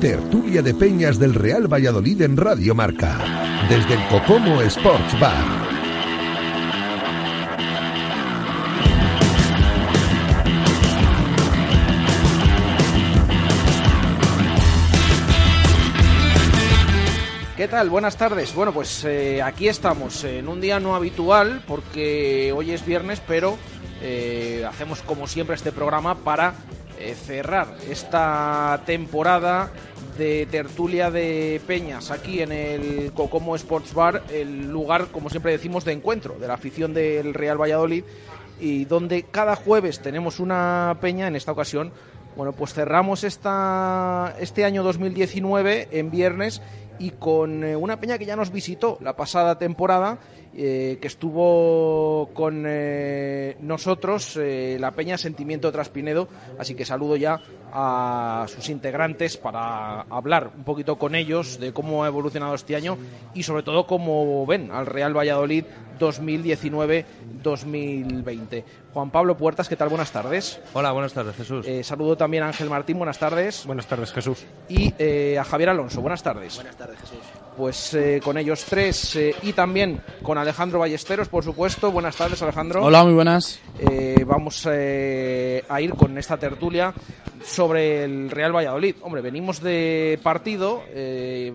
Tertulia de Peñas del Real Valladolid en Radio Marca. Desde el Cocomo Sports Bar. ¿Qué tal? Buenas tardes. Bueno, pues eh, aquí estamos en un día no habitual porque hoy es viernes, pero eh, hacemos como siempre este programa para eh, cerrar esta temporada de tertulia de peñas aquí en el Cocomo Sports Bar, el lugar, como siempre decimos, de encuentro de la afición del Real Valladolid y donde cada jueves tenemos una peña, en esta ocasión, bueno, pues cerramos esta, este año 2019 en viernes y con eh, una peña que ya nos visitó la pasada temporada, eh, que estuvo con eh, nosotros, la peña Sentimiento Traspinedo, así que saludo ya a sus integrantes para hablar un poquito con ellos de cómo ha evolucionado este año y sobre todo cómo ven al Real Valladolid 2019-2020. Juan Pablo Puertas, ¿qué tal? Buenas tardes. Hola, buenas tardes, Jesús. Eh, saludo también a Ángel Martín, buenas tardes. Buenas tardes, Jesús. Y eh, a Javier Alonso, buenas tardes. Buenas tardes, Jesús. Pues eh, con ellos tres y también con Alejandro Ballesteros, por supuesto. Buenas tardes, Alejandro. Hola, muy buenas. vamos a ir con esta tertulia sobre el Real Valladolid. Hombre, venimos de partido,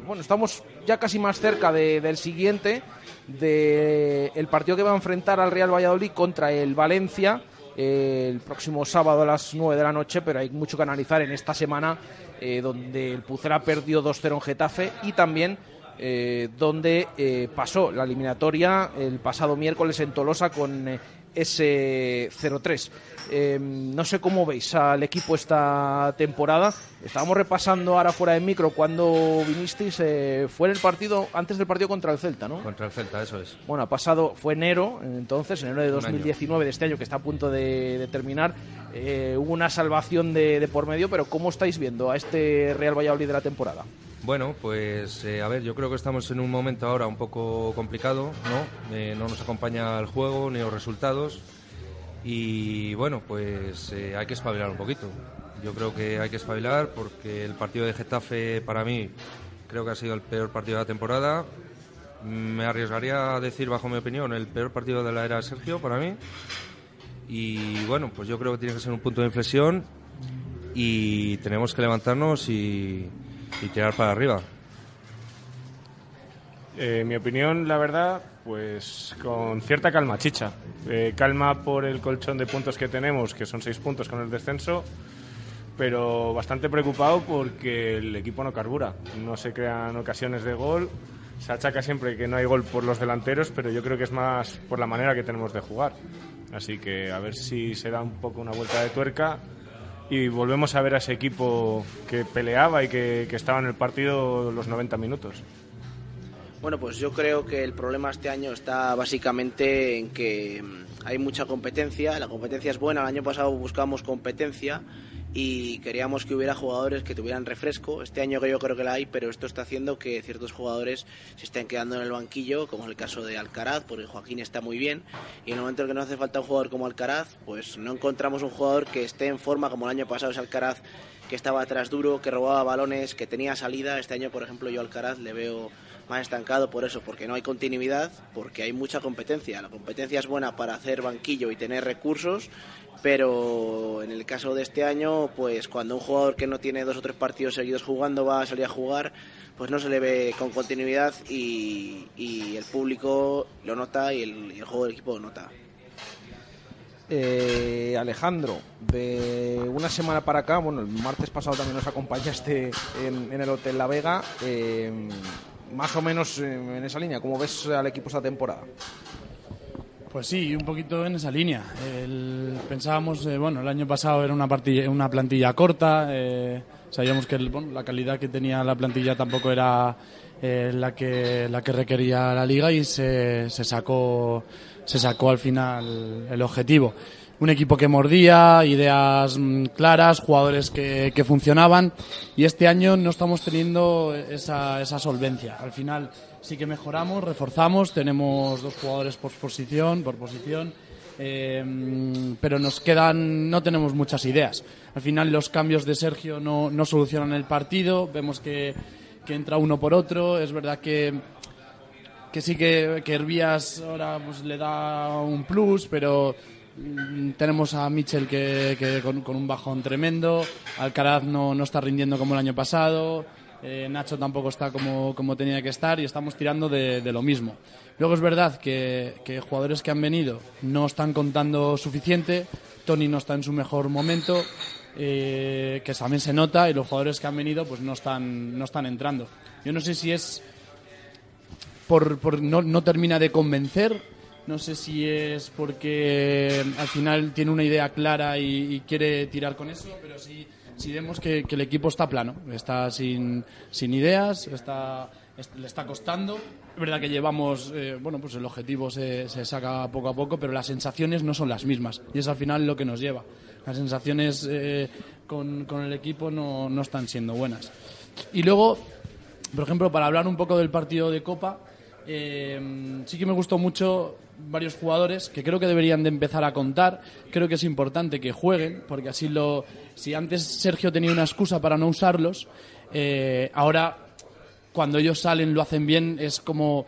bueno, estamos ya casi más cerca del siguiente del partido que va a enfrentar al Real Valladolid contra el Valencia el próximo sábado a las 9 de la noche, pero hay mucho que analizar en esta semana eh, donde el Pucera perdió 2-0 en Getafe y también eh, donde eh, pasó la eliminatoria el pasado miércoles en Tolosa con ese 0-3. Em, no sé cómo veis al equipo esta temporada. Estábamos repasando ahora fuera de micro cuando vinisteis. Eh, fue en el partido, antes del partido contra el Celta, ¿no? Contra el Celta, eso es. Bueno, ha pasado, fue enero, entonces, enero de 2019 de este año que está a punto de, terminar. Eh, hubo una salvación de, de por medio, pero ¿cómo estáis viendo a este Real Valladolid de la temporada? Bueno, pues eh, a ver, yo creo que estamos en un momento ahora un poco complicado, ¿no? Eh, no nos acompaña el juego ni los resultados y bueno, pues eh, hay que espabilar un poquito. Yo creo que hay que espabilar porque el partido de Getafe para mí creo que ha sido el peor partido de la temporada. Me arriesgaría a decir, bajo mi opinión, el peor partido de la era Sergio para mí. Y bueno, pues yo creo que tiene que ser un punto de inflexión y tenemos que levantarnos y y tirar para arriba. Eh, mi opinión, la verdad, pues con cierta calma, chicha. Eh, calma por el colchón de puntos que tenemos, que son seis puntos con el descenso, pero bastante preocupado porque el equipo no carbura. No se crean ocasiones de gol. Se achaca siempre que no hay gol por los delanteros, pero yo creo que es más por la manera que tenemos de jugar. Así que a ver si se da un poco una vuelta de tuerca y volvemos a ver a ese equipo que peleaba y que, estaba en el partido los 90 minutos. Bueno, pues yo creo que el problema este año está básicamente en que mm, hay mucha competencia, la competencia es buena, el año pasado buscamos competencia y queríamos que hubiera jugadores que tuvieran refresco. Este año que yo creo que la hay, pero esto está haciendo que ciertos jugadores se estén quedando en el banquillo, como es el caso de Alcaraz, porque Joaquín está muy bien. Y en el momento en que no hace falta un jugador como Alcaraz, pues no encontramos un jugador que esté en forma como el año pasado es Alcaraz, que estaba atrás duro, que robaba balones, que tenía salida. Este año, por ejemplo, yo Alcaraz le veo más estancado por eso, porque no hay continuidad, porque hay mucha competencia. La competencia es buena para hacer banquillo y tener recursos, pero en el caso de este año, pues cuando un jugador que no tiene dos o tres partidos seguidos jugando va a salir a jugar, pues no se le ve con continuidad y, el público lo nota y el, juego del equipo lo nota. Eh, Alejandro, de una semana para acá, bueno, el martes pasado también nos acompañaste en, en el Hotel La Vega. Eh, más o menos en esa línea, ¿cómo ves al equipo esta temporada? Pues sí, un poquito en esa línea. pensábamos, eh, bueno, el año pasado era una, una plantilla corta, eh, sabíamos que la calidad que tenía la plantilla tampoco era eh, la, que, la que requería la liga y se, se, sacó, se sacó al final el objetivo un equipo que mordía, ideas mm, claras, jugadores que, que funcionaban y este año no estamos teniendo esa, esa solvencia. Al final sí que mejoramos, reforzamos, tenemos dos jugadores por posición, por posición eh, pero nos quedan, no tenemos muchas ideas. Al final los cambios de Sergio no, no solucionan el partido, vemos que, que entra uno por otro, es verdad que que sí que, que Hervías ahora pues, le da un plus, pero tenemos a Mitchell que, con, un bajón tremendo, Alcaraz no, no está rindiendo como el año pasado, eh, Nacho tampoco está como, como tenía que estar y estamos tirando de, lo mismo. Luego es verdad que, que jugadores que han venido no están contando suficiente, Tony no está en su mejor momento, eh, que también se nota, y los jugadores que han venido pues no están, no están entrando. Yo no sé si es por, por no, no termina de convencer. No sé si es porque al final tiene una idea clara y, quiere tirar con eso, pero sí, sí vemos que, el equipo está plano, está sin, sin ideas, está, est- le está costando. Es verdad que llevamos, eh, bueno, pues el objetivo se, saca poco a poco, pero las sensaciones no son las mismas y es al final lo que nos lleva. Las sensaciones eh, con, con el equipo no, no están siendo buenas. Y luego, por ejemplo, para hablar un poco del partido de Copa, eh, sí que me gustó mucho varios jugadores que creo que deberían de empezar a contar. Creo que es importante que jueguen, porque así lo. Si antes Sergio tenía una excusa para no usarlos, eh, ahora cuando ellos salen lo hacen bien, es como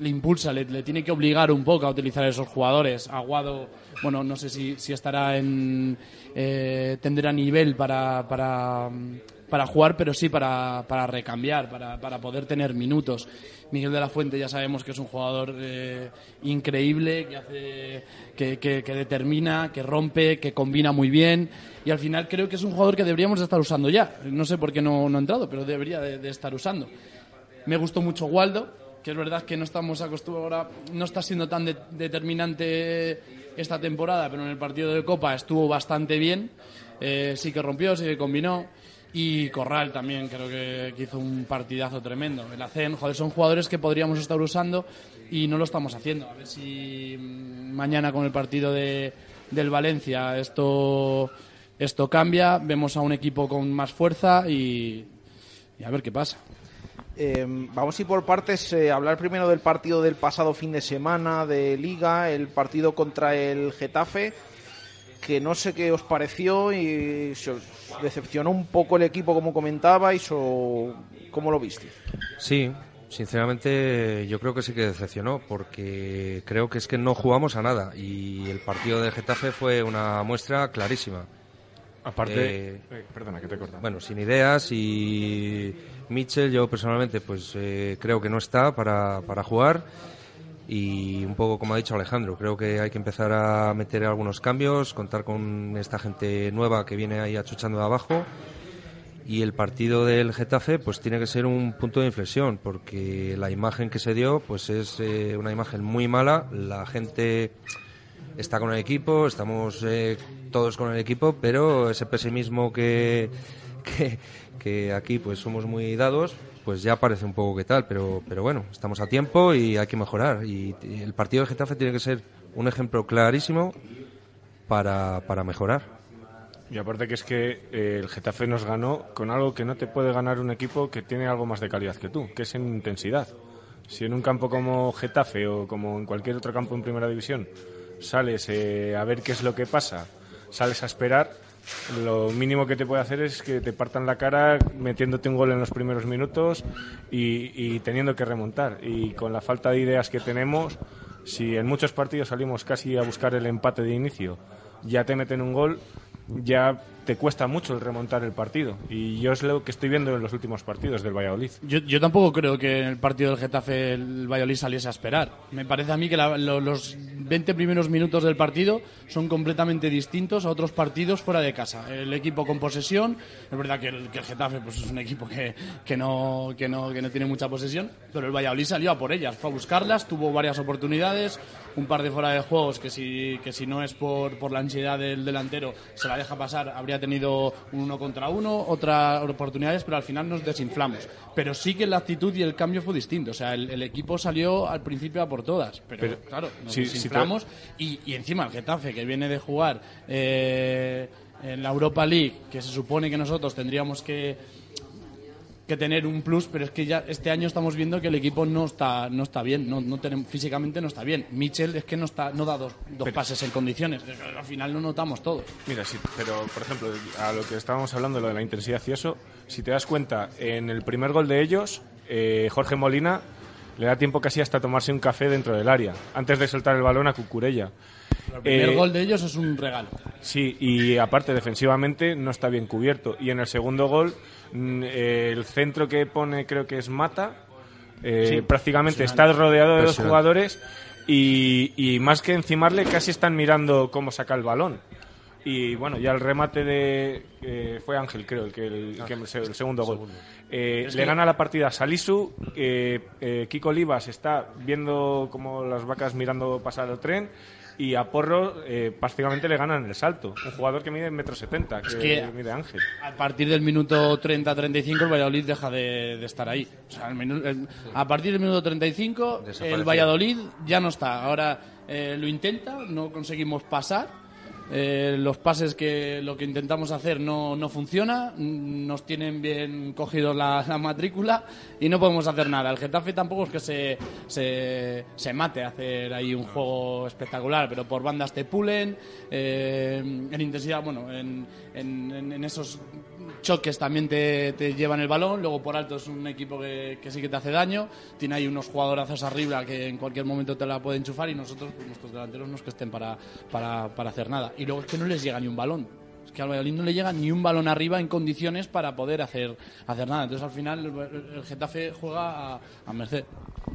le impulsa, le, tiene que obligar un poco a utilizar a esos jugadores. Aguado, bueno, no sé si, si estará en. Eh, tendrá nivel para, para, para jugar, pero sí para, para recambiar, para, para poder tener minutos. Miguel de la Fuente ya sabemos que es un jugador eh, increíble, que, hace, que, determina, que rompe, que combina muy bien. Y al final creo que es un jugador que deberíamos de estar usando ya. No sé por qué no, no ha entrado, pero debería de- de estar usando. Me gustó mucho Waldo, que es verdad que no estamos acostumbrados, no está siendo tan de- determinante esta temporada, pero en el partido de Copa estuvo bastante bien. Eh, sí que rompió, sí que combinó. Y Corral también creo que, hizo un partidazo tremendo. El ACEN, joder, son jugadores que podríamos estar usando y no lo estamos haciendo. A ver si mm, mañana con el partido de, del Valencia esto, esto cambia, vemos a un equipo con más fuerza y, a ver qué pasa. Eh, vamos a ir por partes, eh, hablar primero del partido del pasado fin de semana de Liga, el partido contra el Getafe, que no sé qué os pareció y se os decepcionó un poco el equipo como comentabais o cómo lo visteis. Sí, sinceramente yo creo que sí que decepcionó porque creo que es que no jugamos a nada y el partido de Getafe fue una muestra clarísima. Aparte, Eh, eh, perdona que te corta. Bueno, sin ideas y Mitchell yo personalmente pues eh, creo que no está para, para jugar y un poco como ha dicho Alejandro, creo que hay que empezar a meter algunos cambios, contar con esta gente nueva que viene ahí achuchando de abajo. Y el partido del Getafe pues tiene que ser un punto de inflexión porque la imagen que se dio pues es eh, una imagen muy mala, la gente está con el equipo, estamos eh, todos con el equipo, pero ese pesimismo que, que, que aquí pues somos muy dados, pues ya parece un poco que tal, pero, pero bueno, estamos a tiempo y hay que mejorar. Y, y el partido de Getafe tiene que ser un ejemplo clarísimo para, para mejorar. Y aparte que es que eh, el Getafe nos ganó con algo que no te puede ganar un equipo que tiene algo más de calidad que tú, que es en intensidad. Si en un campo como Getafe o como en cualquier otro campo en primera división sales eh, a ver qué es lo que pasa, sales a esperar, lo mínimo que te puede hacer es que te partan la cara metiéndote un gol en los primeros minutos y, y teniendo que remontar. Y con la falta de ideas que tenemos, si en muchos partidos salimos casi a buscar el empate de inicio, ya te meten un gol, ya te cuesta mucho el remontar el partido. Y yo es lo que estoy viendo en los últimos partidos del Valladolid. Yo, yo tampoco creo que en el partido del Getafe el Valladolid saliese a esperar. Me parece a mí que la- lo- los 20 primeros minutos del partido son completamente distintos a otros partidos fuera de casa. El equipo con posesión, es verdad que el, que el Getafe pues, es un equipo que, que, no, que, no, que no tiene mucha posesión, pero el Valladolid salió a por ellas, fue a buscarlas, tuvo varias oportunidades, un par de fuera de juegos que si, que si no es por, por la ansiedad del delantero se la deja pasar, habría tenido un uno contra uno, otras oportunidades, pero al final nos desinflamos. Pero sí que la actitud y el cambio fue distinto. O sea, el, el equipo salió al principio a por todas, pero, Pero, claro, nos sí, sí, desinflamos y, y encima el Getafe que viene de jugar eh, en la Europa League, que se supone que nosotros tendríamos que que tener un plus, pero es que ya este año estamos viendo que el equipo no está, no está bien, no, no tenemos, físicamente no está bien. Mitchell es que no está, no da dos, dos pases en condiciones. Al final lo notamos todo. Mira, sí, pero por ejemplo, a lo que estábamos hablando, lo de la intensidad y eso, si te das cuenta, en el primer gol de ellos, eh, Jorge Molina le da tiempo casi hasta tomarse un café dentro del área, antes de soltar el balón a Cucurella. El primer Eh, gol de ellos es un regalo. Sí, y aparte defensivamente no está bien cubierto. Y en el segundo gol, mm, eh, el centro que pone creo que es Mata, eh, prácticamente está rodeado de dos Impresionante. jugadores y, y más que encimarle casi están mirando cómo saca el balón. Y bueno, ya el remate de... eh, fue Ángel, creo, el, que el, que el se- el segundo gol. Eh, le gana la partida a Salisu. eh, eh, Kiko Olivas está viendo como las vacas mirando pasar el tren. Y a Porro eh, prácticamente le ganan el salto. Un jugador que mide metro setenta, que, que- mide Ángel. A partir del minuto 30-35 el Valladolid deja de, de estar ahí. O sea, el el- a partir del minuto 35 el. Valladolid ya no está. Ahora eh, lo intenta, no conseguimos pasar. Eh, los pases que lo que intentamos hacer no, no funciona, nos tienen bien cogido la, la matrícula y no podemos hacer nada. El Getafe tampoco es que se, se, mate a hacer ahí un juego espectacular, pero por bandas te pulen, eh, en intensidad, bueno, en, en- en- en esos choques también te, te llevan el balón, luego por alto es un equipo que, que sí que te hace daño, tiene ahí unos jugadorazos arriba que en cualquier momento te la pueden enchufar y nosotros, pues, nuestros delanteros no es que estén para, para, para hacer nada. Y luego es que no les llega ni un balón. Es que al Valladolid no le llega ni un balón arriba en condiciones para poder hacer, hacer nada. Entonces al final el, el Getafe juega a, a merced.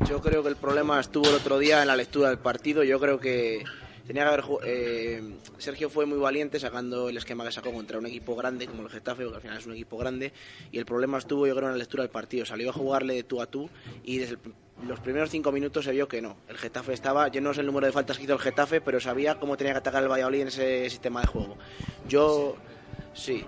Yo creo que el problema estuvo el otro día en la lectura del partido. Yo creo que tenía que haber. eh, Sergio fue muy valiente sacando el esquema que sacó contra un equipo grande como el Getafe, porque al final es un equipo grande. Y el problema estuvo, yo creo, en la lectura del partido. Salió a jugarle de tú a tú y desde el los primeros cinco minutos se vio que no. El Getafe estaba. Yo no sé el número de faltas que hizo el Getafe, pero sabía cómo tenía que atacar el Valladolid en ese sistema de juego. Yo. Sí,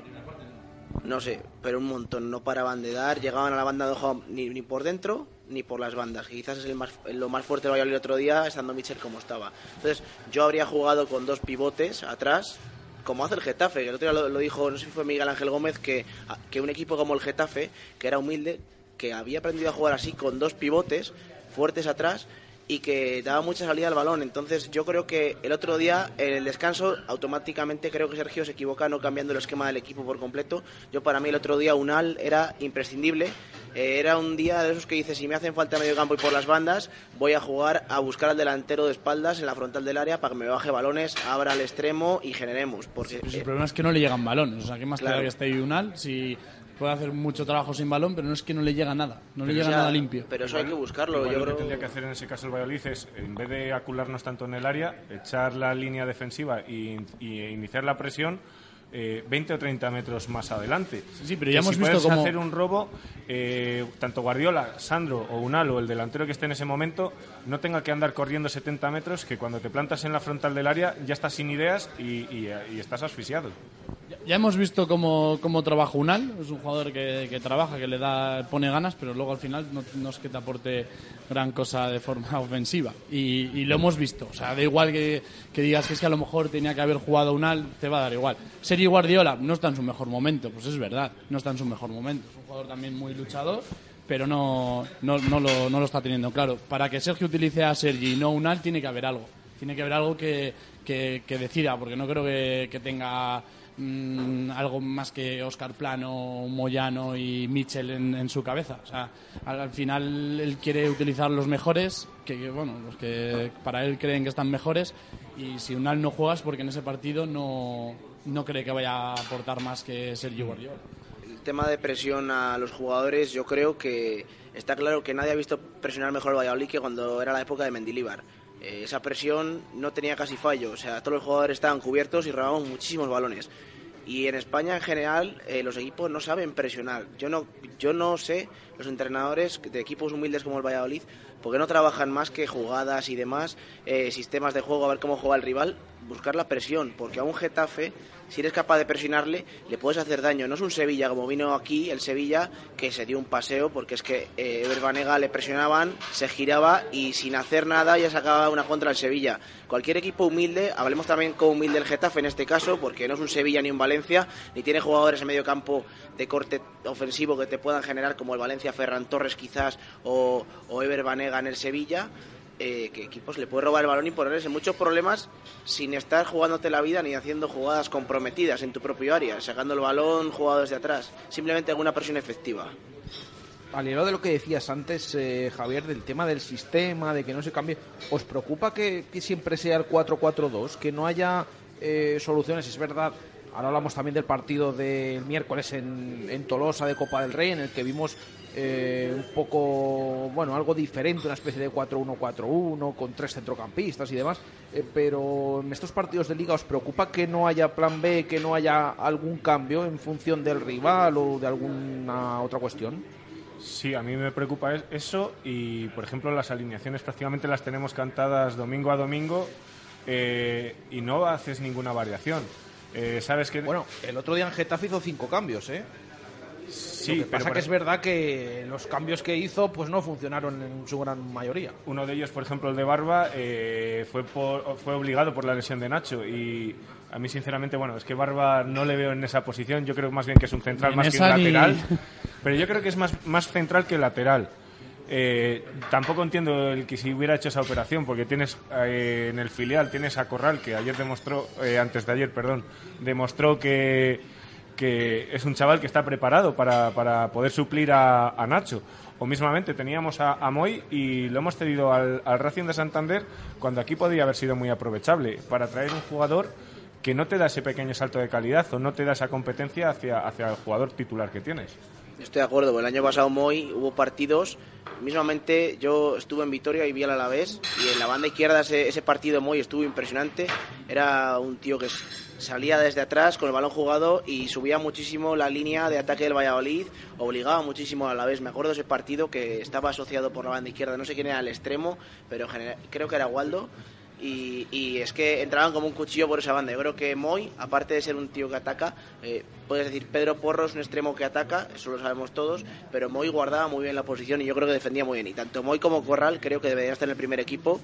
no sé, pero un montón. No paraban de dar, llegaban a la banda de ojo ni, ni por dentro ni por las bandas. Quizás es el más, lo más fuerte del Valladolid el otro día, estando Michel como estaba. Entonces, yo habría jugado con dos pivotes atrás, como hace el Getafe. que El otro día lo, lo dijo, no sé si fue Miguel Ángel Gómez, que, que un equipo como el Getafe, que era humilde, que había aprendido a jugar así con dos pivotes fuertes atrás y que daba mucha salida al balón. Entonces yo creo que el otro día, en el descanso, automáticamente creo que Sergio se equivoca no cambiando el esquema del equipo por completo. Yo para mí el otro día Unal era imprescindible. Eh, era un día de esos que dice, si me hacen falta medio campo y por las bandas, voy a jugar a buscar al delantero de espaldas en la frontal del área para que me baje balones, abra al extremo y generemos. Porque Pues el eh, problema es que no le llegan balones. O sea, ¿qué más te Claro. que esté Unal si puede hacer mucho trabajo sin balón, pero no es que no le llega nada. No le o llega sea, nada limpio. Pero eso hay que buscarlo. Igual yo lo creo que tendría que hacer en ese caso el Valladolid es, en vez de acularnos tanto en el área, echar la línea defensiva y, y iniciar la presión eh, 20 o 30 metros más adelante. Sí, pero ya hemos si visto puedes cómo- hacer un robo, eh, tanto Guardiola, Sandro o Unal o el delantero que esté en ese momento no tenga que andar corriendo 70 metros, que cuando te plantas en la frontal del área ya estás sin ideas y, y- y estás asfixiado. Ya- Ya hemos visto cómo, cómo trabaja Unal, es un jugador que, que trabaja, que le da, pone ganas, pero luego al final no, no es que te aporte gran cosa de forma ofensiva. Y, y lo hemos visto, o sea, da igual que, que digas que es que a lo mejor tenía que haber jugado Unal, te va a dar igual. Guardiola no está en su mejor momento, pues es verdad, no está en su mejor momento. Es un jugador también muy luchador, pero no, no, lo, no lo está teniendo claro. Para que Sergio utilice a Sergi y no Unal, tiene que haber algo. Tiene que haber algo que, que, decida, porque no creo que, que tenga mm, algo más que Oscar Plano, Moyano y Mitchell en, en su cabeza. O sea, al, al final él quiere utilizar los mejores, que, bueno, los que para él creen que están mejores, y si Unal no juegas porque en ese partido no, no cree que vaya a aportar más que Sergio Guardiola. el tema de presión a los jugadores, yo creo que está claro que nadie ha visto presionar mejor al Valladolid que cuando era la época de Mendilíbar. Eh, esa presión no tenía casi fallo, o sea, todos los jugadores estaban cubiertos y robaban muchísimos balones. Y en España en general eh, los equipos no saben presionar. Yo no, yo no sé, los entrenadores de equipos humildes como el Valladolid ¿Por qué no trabajan más que jugadas y demás, eh, sistemas de juego, a ver cómo juega el rival? Buscar la presión, porque a un Getafe si eres capaz de presionarle, le puedes hacer daño. No es un Sevilla como vino aquí, el Sevilla, que se dio un paseo, porque es que eh, le presionaban, se giraba y sin hacer nada ya sacaba una contra el Sevilla. Cualquier equipo humilde, hablemos también con humilde el Getafe en este caso, porque no es un Sevilla ni un Valencia, ni tiene jugadores en medio campo de corte ofensivo que te puedan generar como el Valencia Ferran Torres quizás o, o Ever Banega en el Sevilla. Eh, que equipos le puede robar el balón y ponerse muchos problemas sin estar jugándote la vida ni haciendo jugadas comprometidas en tu propio área, sacando el balón jugado desde atrás, simplemente alguna presión efectiva. Al hilo de lo que decías antes, eh, Javier, del tema del sistema, de que no se cambie, ¿os preocupa que, siempre sea el 4-4-2, que no haya eh, soluciones? Es verdad, ahora hablamos también del partido del miércoles en, en Tolosa de Copa del Rey, en el que vimos eh, un poco, bueno, algo diferente, una especie de 4-1-4-1 con tres centrocampistas y demás. Eh, pero en estos partidos de liga os preocupa que no haya plan B, que no haya algún cambio en función del rival o de alguna otra cuestión. Sí, a mí me preocupa eso y, por ejemplo, las alineaciones prácticamente las tenemos cantadas domingo a domingo eh, y no haces ninguna variación. Sabes que bueno, el otro día en Getafe hizo cinco cambios, ¿eh? Sí, Lo que pasa que es verdad que los cambios que hizo pues no funcionaron en su gran mayoría. Uno de ellos, por ejemplo, el de Barba, eh, fue, fue obligado por la lesión de Nacho y a mí sinceramente, bueno, es que Barba no le veo en esa posición, yo creo más bien que es un central más que un lateral, pero yo creo que es más, más central que lateral. Eh, tampoco entiendo el que si hubiera hecho esa operación, porque tienes eh, en el filial tienes a Corral, que ayer demostró, antes de ayer, perdón, demostró que que es un chaval que está preparado para, para poder suplir a, Nacho. O mismamente teníamos a, a, Moy y lo hemos cedido al, al Racing de Santander cuando aquí podría haber sido muy aprovechable para traer un jugador que no te da ese pequeño salto de calidad o no te da esa competencia hacia, hacia el jugador titular que tienes. Estoy de acuerdo, el año pasado Moy hubo partidos, mismamente yo estuve en Vitoria y vi al Alavés y en la banda izquierda ese, partido Moy estuvo impresionante, era un tío que salía desde atrás con el balón jugado y subía muchísimo la línea de ataque del Valladolid, obligaba muchísimo a la vez. Me acuerdo de ese partido que estaba asociado por la banda izquierda, no sé quién era el extremo, pero creo que era Waldo. Y, es que entraban como un cuchillo por esa banda. Yo creo que Moy, aparte de ser un tío que ataca, eh, puedes decir Pedro Porro es un extremo que ataca, eso lo sabemos todos, pero Moy guardaba muy bien la posición y yo creo que defendía muy bien. Y tanto Moy como Corral creo que deberían estar en el primer equipo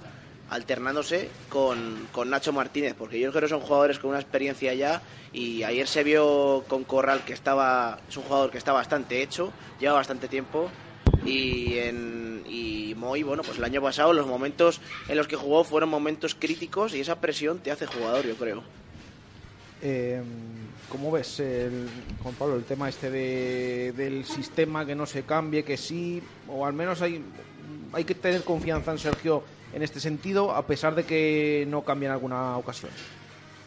alternándose con, con, Nacho Martínez, porque yo creo que son jugadores con una experiencia ya y ayer se vio con Corral que estaba, es un jugador que está bastante hecho, lleva bastante tiempo y, en, y Moy, bueno, pues el año pasado los momentos en los que jugó fueron momentos críticos y esa presión te hace jugador, yo creo. Eh, ¿Cómo ves, el, Juan Pablo, el tema este de, del sistema que no se cambie, que sí, o al menos hay, hay que tener confianza en Sergio en este sentido, a pesar de que no cambie en alguna ocasión?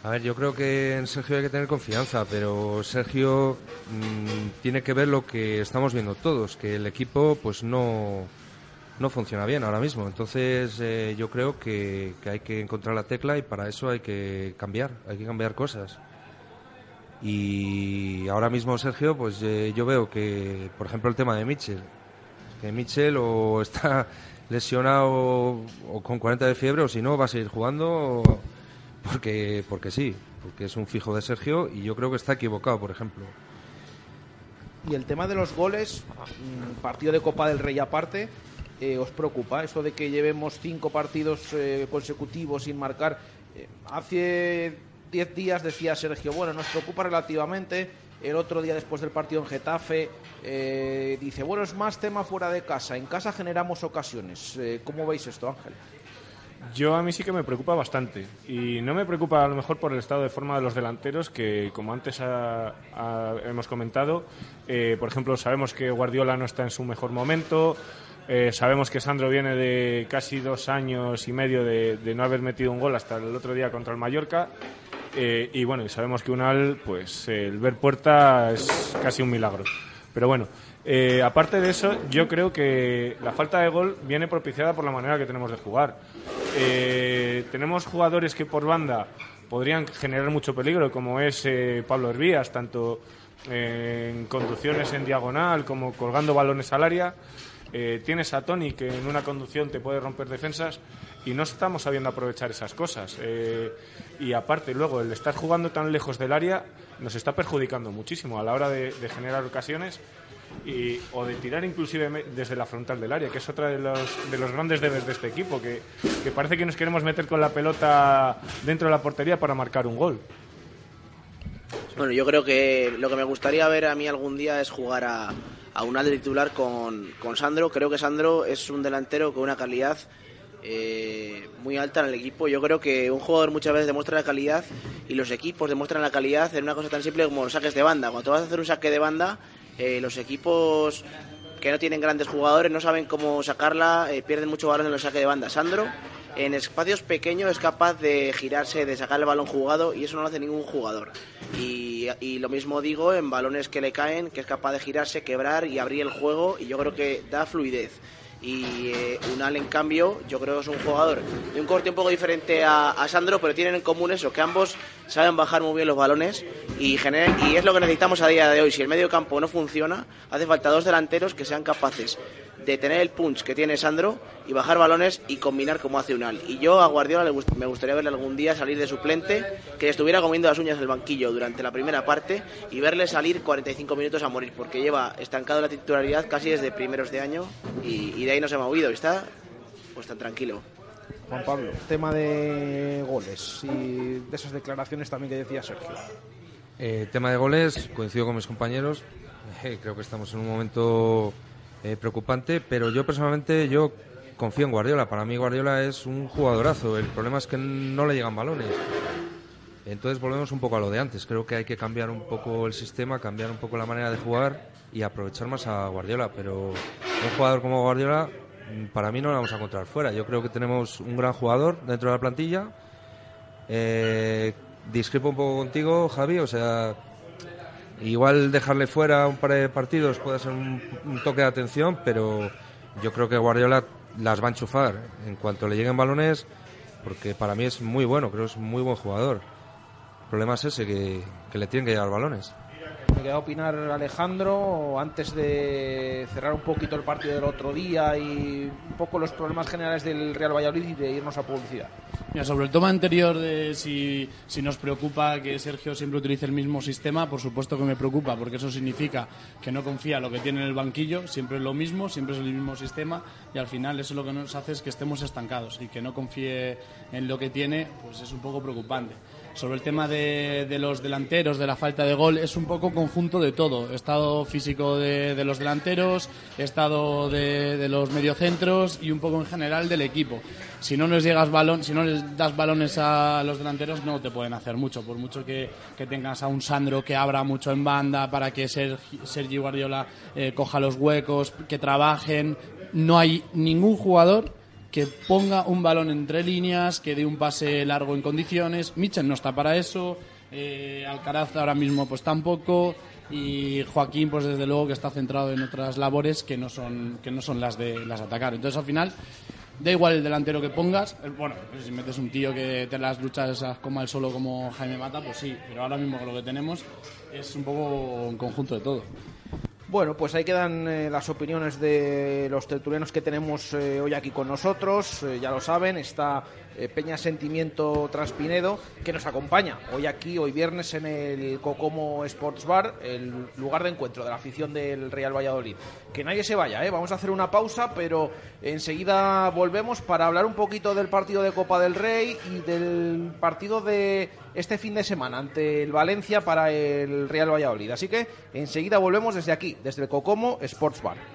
A ver, yo creo que en Sergio hay que tener confianza, pero Sergio mm, tiene que ver lo que estamos viendo todos, que el equipo pues no, no funciona bien ahora mismo. Entonces eh, yo creo que, hay que encontrar la tecla y para eso hay que cambiar, hay que cambiar cosas. Y ahora mismo Sergio, pues eh, yo veo que, por ejemplo, el tema de Mitchell, que Mitchell o está lesionado o con 40 de fiebre o si no va a seguir jugando porque, porque sí, porque es un fijo de Sergio y yo creo que está equivocado, por ejemplo. Y el tema de los goles, mm, partido de Copa del Rey aparte, eh, ¿os preocupa eso de que llevemos cinco partidos eh, consecutivos sin marcar? Eh, hace diez días decía Sergio, bueno, nos preocupa relativamente, el otro día después del partido en Getafe dice, bueno, es más tema fuera de casa, en casa generamos ocasiones. ¿Cómo veis esto, Ángel? Yo a mí sí que me preocupa bastante y no me preocupa a lo mejor por el estado de forma de los delanteros que como antes hemos comentado, por ejemplo sabemos que Guardiola no está en su mejor momento, sabemos que Sandro viene de casi dos años y medio de, no haber metido un gol hasta el otro día contra el Mallorca eh, y bueno, sabemos que Unal, pues el ver puerta es casi un milagro. Pero bueno, eh, aparte de eso, yo creo que la falta de gol viene propiciada por la manera que tenemos de jugar. Eh, tenemos jugadores que por banda podrían generar mucho peligro, como es Pablo Hervías, tanto en conducciones en diagonal como colgando balones al área. Eh, tienes a Tony que en una conducción te puede romper defensas y no estamos sabiendo aprovechar esas cosas. Eh, y aparte, luego, el estar jugando tan lejos del área nos está perjudicando muchísimo a la hora de, de generar ocasiones y, o de tirar inclusive desde la frontal del área, que es otra de los, de los grandes deberes de este equipo, que, que parece que nos queremos meter con la pelota dentro de la portería para marcar un gol. Bueno, yo creo que lo que me gustaría ver a mí algún día es jugar a, a un de titular con, con Sandro. Creo que Sandro es un delantero con una calidad eh, muy alta en el equipo. Yo creo que un jugador muchas veces demuestra la calidad y los equipos demuestran la calidad en una cosa tan simple como los saques de banda. Cuando vas a hacer un saque de banda, eh, los equipos que no tienen grandes jugadores no saben cómo sacarla, eh, pierden mucho valor en los saques de banda. Sandro en espacios pequeños es capaz de girarse, de sacar el balón jugado y eso no lo hace ningún jugador. Y, lo mismo digo en balones que le caen, que es capaz de girarse, quebrar y abrir el juego y yo creo que da fluidez. Y eh, Unal, en cambio, yo creo que es un jugador de un corte un poco diferente a, Sandro, pero tienen en común eso, que ambos saben bajar muy bien los balones y, y es lo que necesitamos a día de hoy. Si el medio campo no funciona, hace falta dos delanteros que sean capaces de tener el punch que tiene Sandro y bajar balones y combinar como hace Unal. Y yo a Guardiola le gust- me gustaría verle algún día salir de suplente, que estuviera comiendo las uñas en el banquillo durante la primera parte y verle salir 45 minutos a morir, porque lleva estancado la titularidad casi desde primeros de año y, y de ahí no se ha movido y está pues tan tranquilo. Juan Pablo, tema de goles y de esas declaraciones también que decía Sergio. Eh, tema de goles, coincido con mis compañeros. Eh, creo que estamos en un momento eh, preocupante, pero yo personalmente yo confío en Guardiola. Para mí Guardiola es un jugadorazo. El problema es que no le llegan balones. Entonces volvemos un poco a lo de antes. Creo que hay que cambiar un poco el sistema, cambiar un poco la manera de jugar y aprovechar más a Guardiola. Pero un jugador como Guardiola, mm, para mí no lo vamos a encontrar fuera. Yo creo que tenemos un gran jugador dentro de la plantilla. Eh, discrepo un poco contigo, Javi. O sea, igual dejarle fuera un par de partidos puede ser un, toque de atención, pero yo creo que Guardiola las va a enchufar en cuanto le lleguen balones, porque para mí es muy bueno, creo que es muy buen jugador. El problema es ese, que, que le tienen que llegar balones. Me queda opinar Alejandro antes de cerrar un poquito el partido del otro día y un poco los problemas generales del Real Valladolid y de irnos a publicidad. Mira, sobre el toma anterior de si, si nos preocupa que Sergio siempre utilice el mismo sistema, por supuesto que me preocupa, porque eso significa que no confía lo que tiene en el banquillo, siempre es lo mismo, siempre es el mismo sistema, y al final eso lo que nos hace es que estemos estancados y que no confíe en lo que tiene, pues es un poco preocupante. Sobre el tema de, de los delanteros, de la falta de gol, es un poco conjunto de todo. Estado físico de, de los delanteros, estado de, de los mediocentros y un poco en general del equipo. Si no les llegas balón, si no les das balones a los delanteros, no te pueden hacer mucho. Por mucho que, que tengas a un Sandro que abra mucho en banda para que Sergi, Sergi Guardiola eh, coja los huecos, que trabajen, no hay ningún jugador que ponga un balón entre líneas, que dé un pase largo en condiciones. Michel no está para eso, eh, Alcaraz ahora mismo pues tampoco y Joaquín pues desde luego que está centrado en otras labores que no son que no son las de las atacar. Entonces al final da igual el delantero que pongas, eh, bueno, pues si metes un tío que te las luchas como el solo como Jaime Mata, pues sí, pero ahora mismo lo que tenemos es un poco un conjunto de todo. Bueno, pues ahí quedan eh, las opiniones de los tertulianos que tenemos eh, hoy aquí con nosotros. Eh, ya lo saben, está eh, Peña Sentimiento Traspinedo, que nos acompaña hoy aquí, hoy viernes, en el Cocomo Sports Bar, el lugar de encuentro de la afición del Real Valladolid. Que nadie se vaya, ¿eh? vamos a hacer una pausa, pero enseguida volvemos para hablar un poquito del partido de Copa del Rey y del partido de este fin de semana ante el Valencia para el Real Valladolid. Así que enseguida volvemos desde aquí, desde el Cocomo Sports Bar.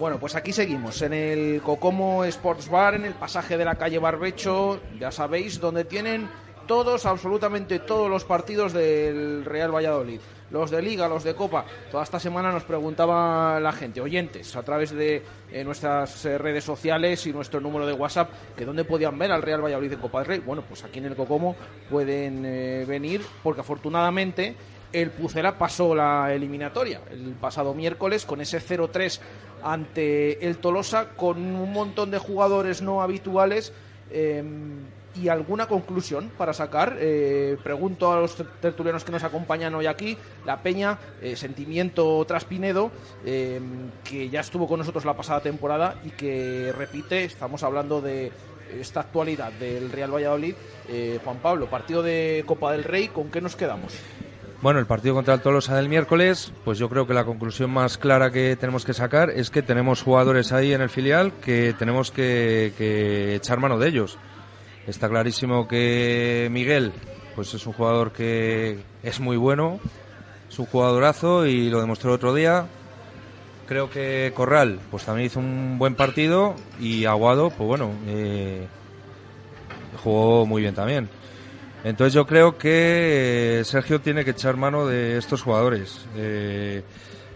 Bueno, pues aquí seguimos, en el Cocomo Sports Bar, en el pasaje de la calle Barbecho, ya sabéis, donde tienen todos, absolutamente todos los partidos del Real Valladolid. Los de Liga, los de Copa. Toda esta semana nos preguntaba la gente, oyentes, a través de eh, nuestras eh, redes sociales y nuestro número de WhatsApp, que dónde podían ver al Real Valladolid en Copa del Rey. Bueno, pues aquí en el Cocomo pueden eh, venir, porque afortunadamente el Pucela pasó la eliminatoria el pasado miércoles con ese 0-3 ante el Tolosa, con un montón de jugadores no habituales. eh, y alguna conclusión para sacar. Eh, pregunto a los tertulianos que nos acompañan hoy aquí, la Peña, eh, Sentimiento tras Pinedo, eh, que ya estuvo con nosotros la pasada temporada y que repite, estamos hablando de esta actualidad del Real Valladolid. Juan Pablo, partido de Copa del Rey, ¿con qué nos quedamos? Bueno, el partido contra el Tolosa del miércoles, pues yo creo que la conclusión más clara que tenemos que sacar es que tenemos jugadores ahí en el filial que tenemos que echar mano de ellos. Está clarísimo que Miguel pues es un jugador que es muy bueno, es un jugadorazo y lo demostró el otro día. Creo que Corral pues también hizo un buen partido y Aguado pues bueno eh, jugó muy bien también. Entonces yo creo que Sergio tiene que echar mano de estos jugadores. Eh,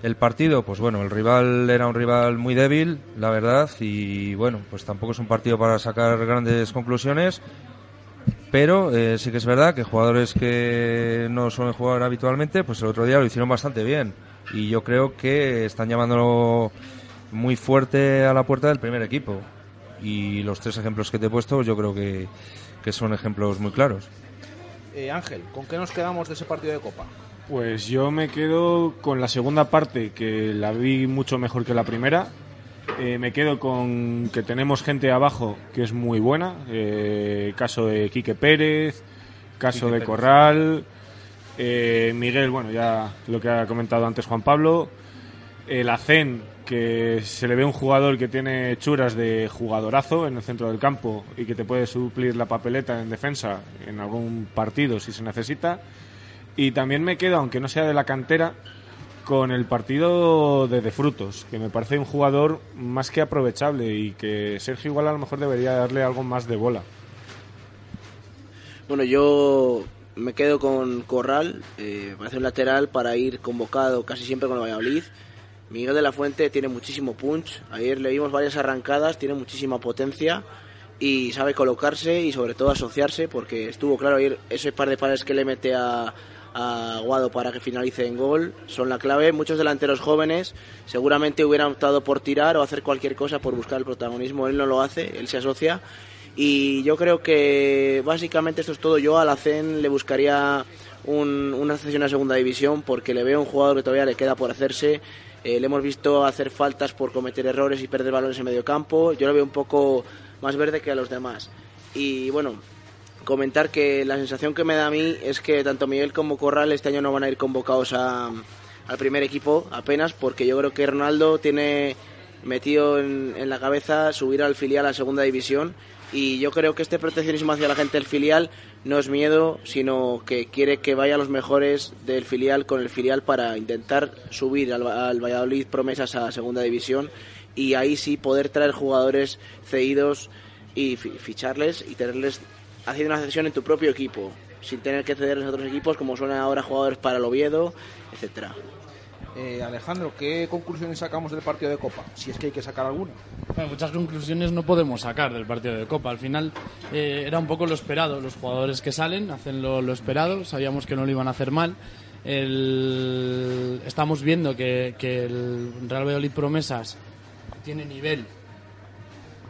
el partido, pues bueno, el rival era un rival muy débil, la verdad, y bueno, pues tampoco es un partido para sacar grandes conclusiones, pero eh, sí que es verdad que jugadores que no suelen jugar habitualmente, pues el otro día lo hicieron bastante bien, y yo creo que están llamándolo muy fuerte a la puerta del primer equipo, y los tres ejemplos que te he puesto, yo creo que, son ejemplos muy claros. Eh, Ángel, ¿con qué nos quedamos de ese partido de Copa? Pues yo me quedo con la segunda parte, que la vi mucho mejor que la primera. Eh, me quedo con que tenemos gente abajo que es muy buena. Eh, caso de Quique Pérez, caso de Corral, eh, Miguel, bueno, ya lo que ha comentado antes Juan Pablo. El Acen, que se le ve un jugador que tiene churas de jugadorazo en el centro del campo y que te puede suplir la papeleta en defensa en algún partido si se necesita. Y también me quedo, aunque no sea de la cantera, con el partido de De Frutos, que me parece un jugador más que aprovechable y que Sergio igual a lo mejor debería darle algo más de bola. Bueno, yo me quedo con Corral, eh, parece un lateral para ir convocado casi siempre con el Valladolid. Miguel de la Fuente tiene muchísimo punch, ayer le vimos varias arrancadas, tiene muchísima potencia y sabe colocarse y sobre todo asociarse porque estuvo claro ayer ese par de pares que le mete a, a Guado para que finalice en gol son la clave. Muchos delanteros jóvenes seguramente hubieran optado por tirar o hacer cualquier cosa por buscar el protagonismo. Él no lo hace, él se asocia. Y yo creo que básicamente esto es todo. Yo a la CEN le buscaría una sesión a segunda división porque le veo un jugador que todavía le queda por hacerse. Eh, le hemos visto hacer faltas por cometer errores y perder balones en medio campo. Yo lo veo un poco más verde que a los demás. Y bueno, comentar que la sensación que me da a mí es que tanto Miguel como Corral este año no van a ir convocados al primer equipo apenas porque yo creo que Ronaldo tiene metido en, la cabeza subir al filial a segunda división y yo creo que este proteccionismo hacia la gente del filial no es miedo, sino que quiere que vayan los mejores del filial con el filial para intentar subir al, al Valladolid promesas a segunda división y ahí sí poder traer jugadores cedidos y ficharles y tenerles haciendo una cesión en tu propio equipo, sin tener que cederles a otros equipos como suenan ahora jugadores para el Oviedo, etcétera. Eh, Alejandro, ¿qué conclusiones sacamos del partido de Copa? Si es que hay que sacar alguna. muchas conclusiones no podemos sacar del partido de Copa. Al final eh, era un poco lo esperado. Los jugadores que salen hacen lo, esperado. Sabíamos que no lo iban a hacer mal. Estamos viendo que, que el Real Valladolid Promesas tiene nivel.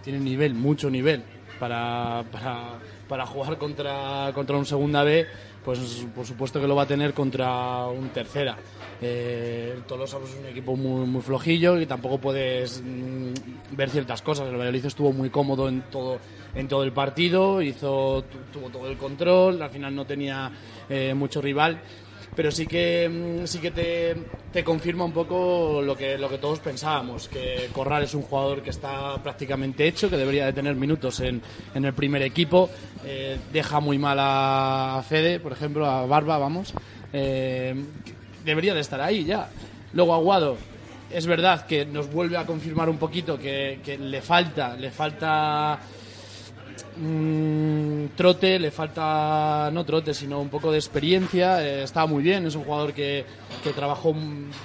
Tiene nivel, mucho nivel para, para para jugar contra, contra un segunda B, pues por supuesto que lo va a tener contra un tercera. Eh, el Tolosa pues, es un equipo muy, flojillo y tampoco puedes mm, ver ciertas cosas. El Valladolid estuvo muy cómodo en todo, en todo el partido, hizo, tuvo todo el control, al final no tenía eh, mucho rival. Pero sí que mm, sí que te, te, confirma un poco lo que lo que todos pensábamos que Corral es un jugador que está prácticamente hecho que debería de tener minutos en, en el primer equipo. Eh, deja muy mal a Fede por ejemplo a Barba vamos. Eh, debería de estar ahí ya luego Aguado es verdad que nos vuelve a confirmar un poquito que, que le falta le falta Mm, trote, le falta, no trote, sino un poco de experiencia. Eh, está muy bien, es un jugador que, que, trabajó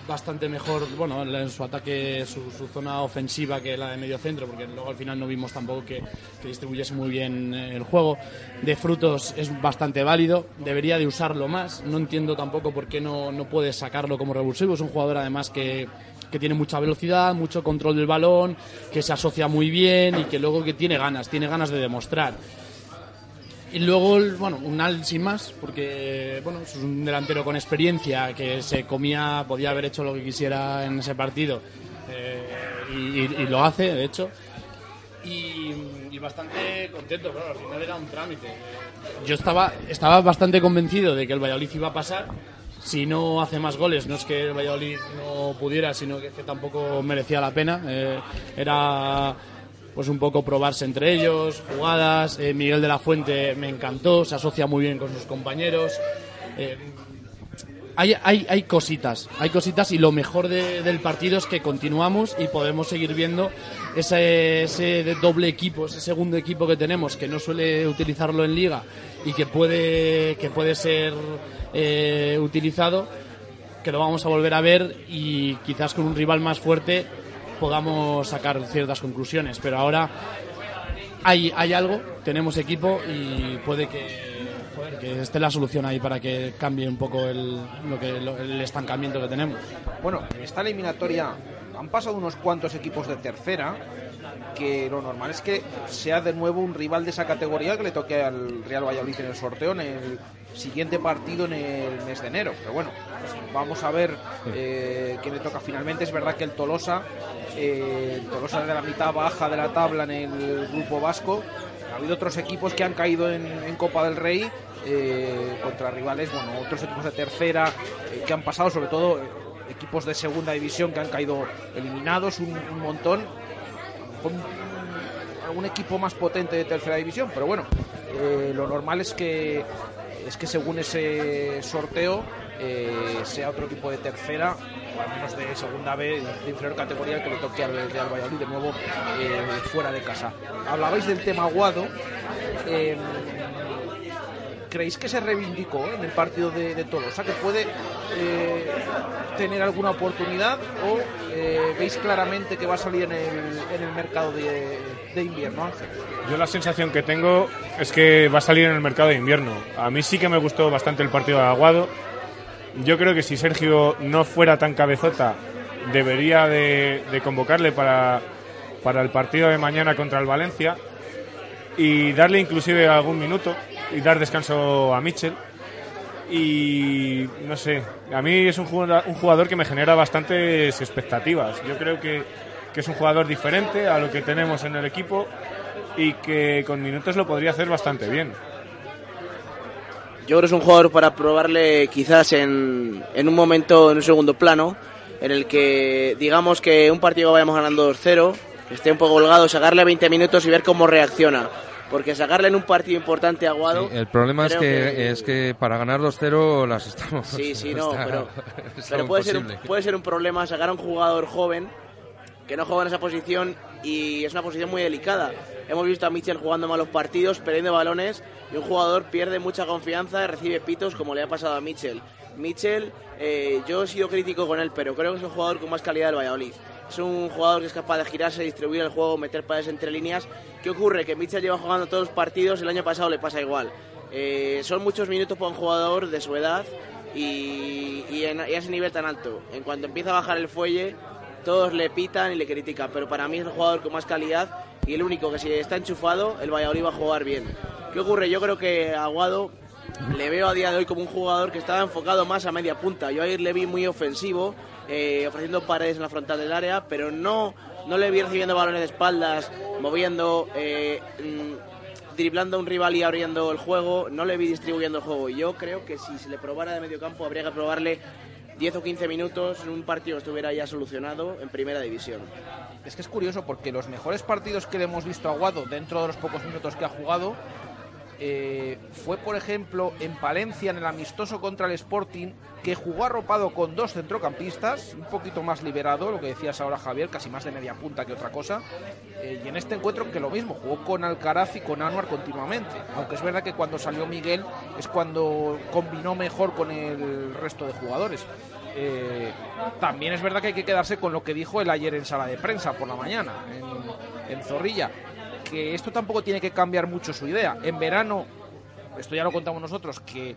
bastante mejor bueno, en su ataque, su, zona ofensiva que la de medio centro, porque luego al final no vimos tampoco que, que, distribuyese muy bien eh, el juego. De frutos es bastante válido, debería de usarlo más. No entiendo tampoco por qué no, no puede sacarlo como revulsivo. Es un jugador además que que tiene mucha velocidad, mucho control del balón, que se asocia muy bien y que luego que tiene ganas, tiene ganas de demostrar. Y luego, bueno, un al sin más, porque bueno, es un delantero con experiencia que se comía, podía haber hecho lo que quisiera en ese partido eh, y, y lo hace, de hecho y, bastante contento, claro, al final era un trámite. Yo estaba, estaba bastante convencido de que el Valladolid iba a pasar. Si no hace más goles, no es que el Valladolid no pudiera, sino que, tampoco merecía la pena. Eh, era pues un poco probarse entre ellos, jugadas. Eh, Miguel de la Fuente me encantó, se asocia muy bien con sus compañeros. Eh, hay, hay, hay, cositas, hay cositas y lo mejor del partido es que continuamos y podemos seguir viendo ese, doble equipo, ese segundo equipo que tenemos que no suele utilizarlo en liga y que puede, que puede ser eh, utilizado, que lo vamos a volver a ver y quizás con un rival más fuerte podamos sacar ciertas conclusiones. Pero ahora hay, hay algo, tenemos equipo y puede que esté la solución ahí para que cambie un poco el, lo que, el estancamiento que tenemos. Bueno, en esta eliminatoria han pasado unos cuantos equipos de tercera que lo normal es que sea de nuevo un rival de esa categoría que le toque al Real Valladolid en el sorteo en el siguiente partido en el mes de enero. Pero bueno, vamos a ver eh, quién le toca finalmente. Es verdad que el Tolosa, eh, el Tolosa de la mitad baja de la tabla en el grupo vasco. Ha habido otros equipos que han caído en Copa del Rey eh, contra rivales, bueno, otros equipos de tercera eh, que han pasado, sobre todo eh, equipos de segunda división que han caído eliminados, un, montón, con algún equipo más potente de tercera división, pero bueno, lo normal es que es que según ese sorteo sea otro equipo de tercera al menos de segunda B, de inferior categoría, que le toque al Real Valladolid de nuevo fuera de casa. Hablabais del tema Aguado. ¿creéis que se reivindicó en el partido de, de Tolosa, que puede eh, tener alguna oportunidad o eh, veis claramente que va a salir en el, en el mercado de, de, invierno, Ángel? Yo la sensación que tengo es que va a salir en el mercado de invierno. A mí sí que me gustó bastante el partido de Aguado. Yo creo que si Sergio no fuera tan cabezota, debería de, de convocarle para, para el partido de mañana contra el Valencia y darle inclusive algún minuto y dar descanso a Mitchell. Y no sé, a mí es un jugador, un jugador que me genera bastantes expectativas. Yo creo que, que es un jugador diferente a lo que tenemos en el equipo y que con minutos lo podría hacer bastante bien. Yo creo que es un jugador para probarle quizás en, en un momento, en un segundo plano, en el que digamos que un partido vayamos ganando 2-0, esté un poco holgado, sacarle 20 minutos y ver cómo reacciona porque sacarle en un partido importante a Guado. el problema es que, es que para ganar 2-0 las estamos. Sí, sí, no, pero, pero puede, ser un, puede ser un problema sacar a un jugador joven que no juega en esa posición y es una posición muy delicada. Hemos visto a Mitchell jugando malos partidos, perdiendo balones y un jugador pierde mucha confianza y recibe pitos como le ha pasado a Mitchell. Mitchell, eh, yo he sido crítico con él, pero creo que es un jugador con más calidad del Valladolid. Es un jugador que es capaz de girarse, distribuir el juego, meter pases entre líneas. ¿Qué ocurre? Que Mitchell lleva jugando todos los partidos, el año pasado le pasa igual. Eh, son muchos minutos para un jugador de su edad y, y, a ese nivel tan alto. En cuanto empieza a bajar el fuelle, todos le pitan y le critican, pero para mí es el jugador con más calidad y el único que si está enchufado, el Valladolid va a jugar bien. ¿Qué ocurre? Yo creo que Aguado le veo a día de hoy como un jugador que estaba enfocado más a media punta. Yo ayer le vi muy ofensivo, eh, ofreciendo paredes en la frontal del área, pero no, no le vi recibiendo balones de espaldas, moviendo, eh, mm, driblando a un rival y abriendo el juego, no le vi distribuyendo el juego. Yo creo que si se le probara de medio campo habría que probarle 10 o 15 minutos en un partido que estuviera ya solucionado en primera división. Es que es curioso porque los mejores partidos que le hemos visto a Guado dentro de los pocos minutos que ha jugado eh, fue, por ejemplo, en Palencia, en el amistoso contra el Sporting, que jugó arropado con dos centrocampistas, un poquito más liberado, lo que decías ahora Javier, casi más de media punta que otra cosa. Eh, y en este encuentro que lo mismo, jugó con Alcaraz y con Anuar continuamente. Aunque es verdad que cuando salió Miguel es cuando combinó mejor con el resto de jugadores. Eh, también es verdad que hay que quedarse con lo que dijo el ayer en sala de prensa por la mañana, en Zorrilla que esto tampoco tiene que cambiar mucho su idea. En verano, esto ya lo contamos nosotros, que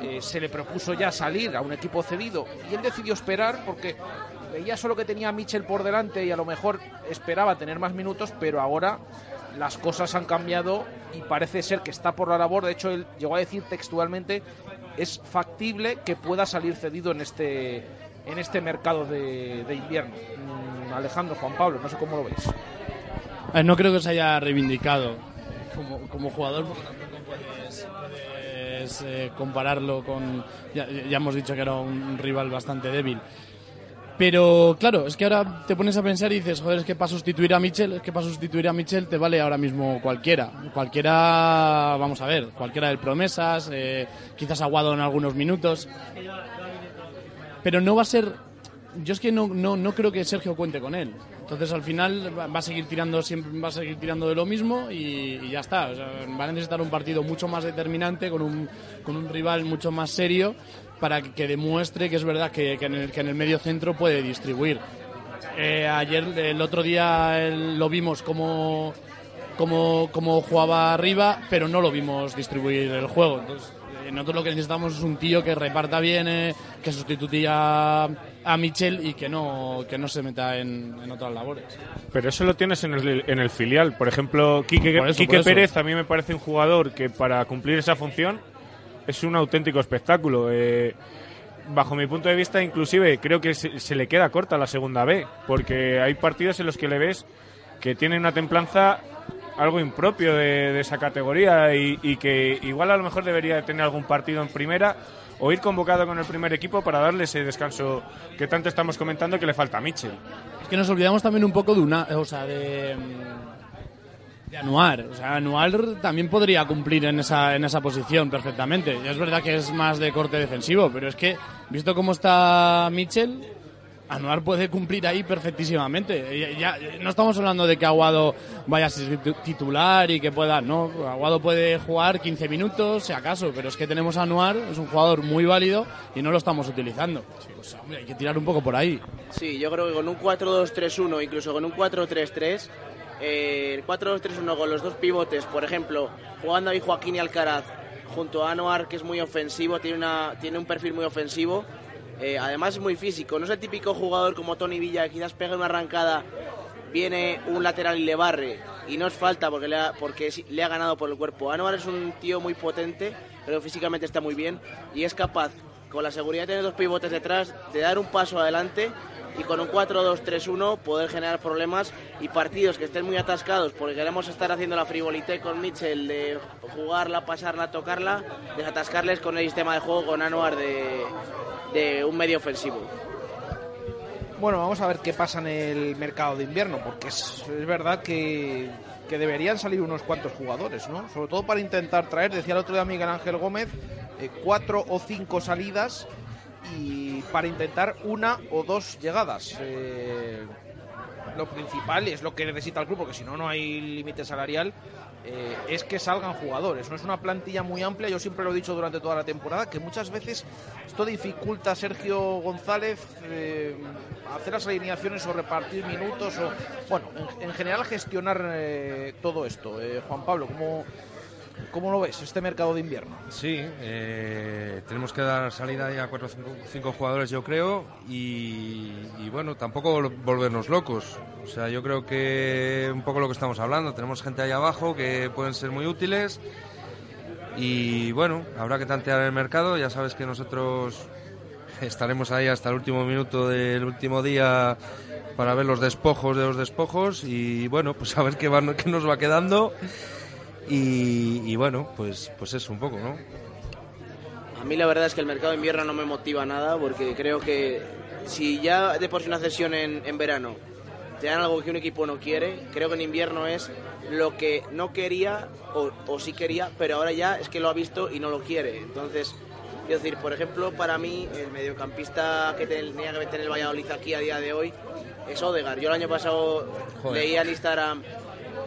eh, se le propuso ya salir a un equipo cedido y él decidió esperar porque veía solo que tenía a Mitchell por delante y a lo mejor esperaba tener más minutos, pero ahora las cosas han cambiado y parece ser que está por la labor. De hecho, él llegó a decir textualmente es factible que pueda salir cedido en este en este mercado de, de invierno. Mm, Alejandro, Juan Pablo, no sé cómo lo veis. Eh, no creo que se haya reivindicado como, como jugador tampoco puedes, puedes, eh, compararlo con... Ya, ya hemos dicho que era un rival bastante débil. Pero claro, es que ahora te pones a pensar y dices, joder, es que para sustituir a Mitchell, es que para sustituir a Mitchell te vale ahora mismo cualquiera. Cualquiera, vamos a ver, cualquiera del promesas, eh, quizás Aguado en algunos minutos. Pero no va a ser. Yo es que no, no, no creo que Sergio cuente con él. Entonces al final va a seguir tirando siempre va a seguir tirando de lo mismo y, ya está. O sea, va a necesitar un partido mucho más determinante con un, con un rival mucho más serio para que, demuestre que es verdad que, que en el, medio centro puede distribuir. Eh, ayer, el otro día lo vimos como, como, como jugaba arriba, pero no lo vimos distribuir el juego. Nosotros lo que necesitamos es un tío que reparta bien, eh, que sustituya a Michel y que no, que no se meta en, en otras labores. Pero eso lo tienes en el, en el filial. Por ejemplo, Quique, Por eso, Quique. Pérez a mí me parece un jugador que para cumplir esa función es un auténtico espectáculo. Eh, bajo mi punto de vista, inclusive creo que se, se le queda corta la segunda B, porque hay partidos en los que le ves que tiene una templanza algo impropio de, esa categoría y, que igual a lo mejor debería de tener algún partido en primera o ir convocado con el primer equipo para darle ese descanso que tanto estamos comentando que le falta a Mitchell. Es que nos olvidamos también un poco de una, o sea, de, de Anuar. O sea, Anuar también podría cumplir en esa, en esa posición perfectamente. Es verdad que es más de corte defensivo, pero es que, visto cómo está Mitchell, Anuar puede cumplir ahí perfectísimamente. Ya, ya- no estamos hablando de que Aguado vaya a ser titu- titular y que pueda, no, Aguado puede jugar 15 minutos, si acaso, pero es que tenemos a Anuar, es un jugador muy válido y no lo estamos utilizando. Pues, hombre, hay que tirar un poco por ahí. Sí, yo creo que con un 4-2-3-1, incluso con un 4-3-3, eh, el 4-2-3-1 con los dos pivotes, por ejemplo, jugando ahí Joaquín y Alcaraz junto a Anuar, que es muy ofensivo, tiene, una, tiene un perfil muy ofensivo, eh, además es muy físico, no es el típico jugador como Tony Villa, que quizás pega una arrancada, viene un lateral y le barre, y no es falta porque le ha, ganado por el cuerpo. Anuar es un tío muy potente, pero físicamente está muy bien, y es capaz, con la seguridad de tener dos pivotes detrás, de dar un paso adelante y con un 4-2-3-1 poder generar problemas y partidos que estén muy atascados porque queremos estar haciendo la frivolité con Mitchell de jugarla, pasarla, tocarla, desatascarles con el sistema de juego con Anuar de, de un medio ofensivo. Bueno, vamos a ver qué pasa en el mercado de invierno, porque es, es verdad que, que deberían salir unos cuantos jugadores, ¿no? Sobre todo para intentar traer, decía el otro día Miguel Ángel Gómez, eh, cuatro o cinco salidas y para intentar una o dos llegadas. Eh, lo principal es lo que necesita el club, porque si no, no hay límite salarial. Eh, es que salgan jugadores. No es una plantilla muy amplia. Yo siempre lo he dicho durante toda la temporada que muchas veces esto dificulta a Sergio González eh, hacer las alineaciones o repartir minutos o bueno, en, en general gestionar eh, todo esto. Juan Pablo, ¿cómo, ¿cómo lo ves este mercado de invierno? Sí, eh, tenemos que dar salida a cuatro o cinco, cinco jugadores, yo creo, y, y bueno, tampoco vol- volvernos locos. O sea, yo creo que un poco lo que estamos hablando, tenemos gente ahí abajo que pueden ser muy útiles y bueno, habrá que tantear el mercado. Ya sabes que nosotros estaremos ahí hasta el último minuto del último día para ver los despojos de los despojos y bueno, pues a ver qué, van, qué nos va quedando. Y, y bueno, pues, pues eso un poco, ¿no? A mí la verdad es que el mercado de invierno no me motiva nada porque creo que si ya de por sí una cesión en, en verano te dan algo que un equipo no quiere, creo que en invierno es lo que no quería o, o sí quería, pero ahora ya es que lo ha visto y no lo quiere. Entonces, quiero decir, por ejemplo, para mí el mediocampista que tenía que tener el Valladolid aquí a día de hoy es Odegar. Yo el año pasado Joder. leía en Instagram,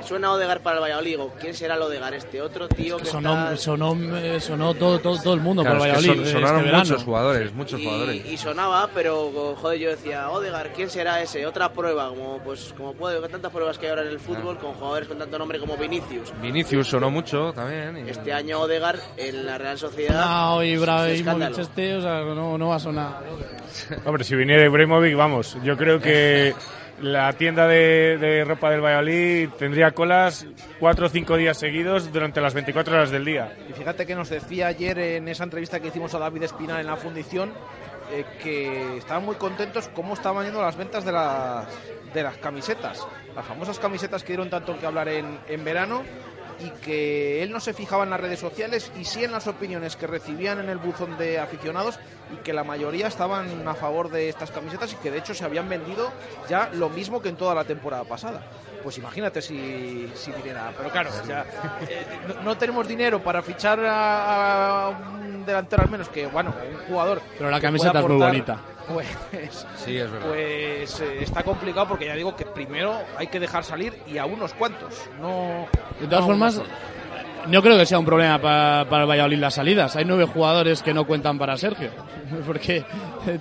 suena Odegar para el Valladolid, digo, ¿quién será el Odegar este? Otro tío que Sonó, está... sonó, eh, sonó todo, todo, todo el mundo Claro, es que Valladolid. son- este sonaron verano. muchos jugadores, muchos y, jugadores. y sonaba, pero joder, yo decía, Odegar, ¿quién será ese? Otra prueba, como pues como puede, con tantas pruebas que hay ahora en el fútbol, con jugadores con tanto nombre como Vinicius. Vinicius sonó mucho también. y- Este año Odegar en la Real Sociedad. No, y es Ibrahimovic este, o sea, no, no va a sonar. Hombre, si viniera Ibrahimovic, vamos, yo creo que la tienda de, ropa del Valladolid tendría colas cuatro o cinco días seguidos durante las 24 horas del día. Y fíjate que nos decía ayer en esa entrevista que hicimos a David Espinal en la fundición eh, que estaban muy contentos cómo estaban yendo las ventas de las, de las camisetas. Las famosas camisetas que dieron tanto que hablar en verano y que él no se fijaba en las redes sociales y sí en las opiniones que recibían en el buzón de aficionados y que la mayoría estaban a favor de estas camisetas y que de hecho se habían vendido ya lo mismo que en toda la temporada pasada. Pues imagínate si, si viniera. Pero claro, o sea, eh, no, no tenemos dinero para fichar a, a un delantero al menos que, bueno, un jugador. Pero la camiseta es muy bonita. Pues, Sí, es verdad. pues eh, está complicado porque ya digo que primero hay que dejar salir y a unos cuantos, no. De todas formas. No creo que sea un problema pa- para el Valladolid las salidas. Hay nueve jugadores que no cuentan para Sergio. Porque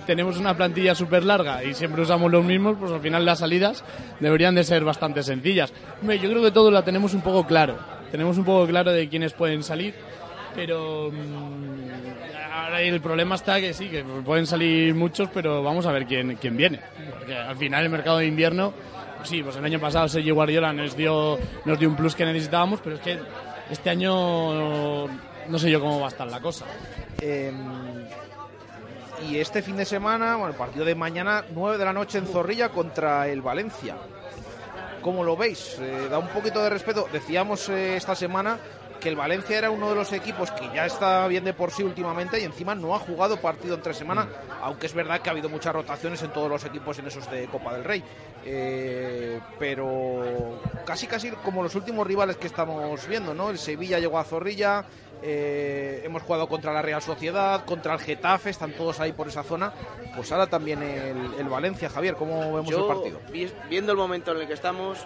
tenemos una plantilla súper larga y siempre usamos los mismos, pues al final las salidas deberían de ser bastante sencillas. Yo creo que todos la tenemos un poco claro. Tenemos un poco claro de quiénes pueden salir, pero mm, ahora el problema está que sí, que pueden salir muchos, pero vamos a ver quién, quién viene. Porque al final el mercado de invierno, pues sí, pues el año pasado Sergio Guardiola nos dio, nos dio un plus que necesitábamos, pero es que este año no sé yo cómo va a estar la cosa. Eh, y este fin de semana, bueno, el partido de mañana, 9 de la noche en Zorrilla contra el Valencia. ¿Cómo lo veis? Eh, da un poquito de respeto. Decíamos eh, esta semana que el Valencia era uno de los equipos que ya está bien de por sí últimamente y encima no ha jugado partido entre semana, aunque es verdad que ha habido muchas rotaciones en todos los equipos en esos de Copa del Rey. Eh, pero casi casi como los últimos rivales que estamos viendo, ¿no? El Sevilla llegó a Zorrilla, eh, hemos jugado contra la Real Sociedad, contra el Getafe, están todos ahí por esa zona. Pues ahora también el, el Valencia, Javier, ¿cómo vemos Yo, el partido? vi- viendo el momento en el que estamos,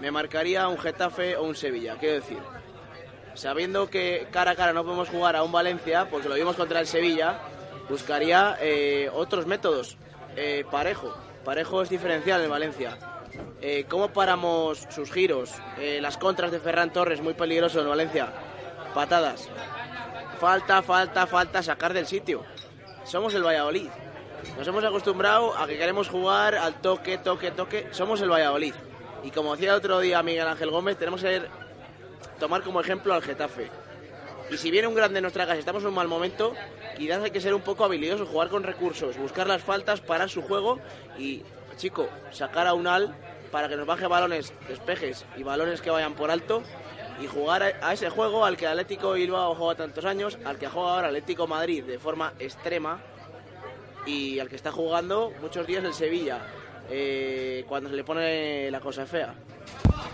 me marcaría un Getafe o un Sevilla. Quiero decir, sabiendo que cara a cara no podemos jugar a un Valencia, porque lo vimos contra el Sevilla, buscaría eh, otros métodos. Eh, parejo. Parejo es diferencial en Valencia. Eh, ¿Cómo paramos sus giros? Las contras de Ferran Torres, muy peligroso en Valencia. Patadas. Falta, falta, falta, sacar del sitio. Somos el Valladolid. Nos hemos acostumbrado a que queremos jugar al toque, toque, toque. Somos el Valladolid. Y como decía otro día Miguel Ángel Gómez, tenemos que ser- tomar como ejemplo al Getafe. Y si viene un grande en nuestra casa y estamos en un mal momento, quizás hay que ser un poco habilidoso, jugar con recursos, buscar las faltas, parar su juego y, chico, sacar a un al para que nos baje balones, despejes y balones que vayan por alto y jugar a, ese juego al que Atlético Bilbao juega tantos años, al que juega ahora Atlético Madrid de forma extrema y al que está jugando muchos días el Sevilla eh, cuando se le pone la cosa fea.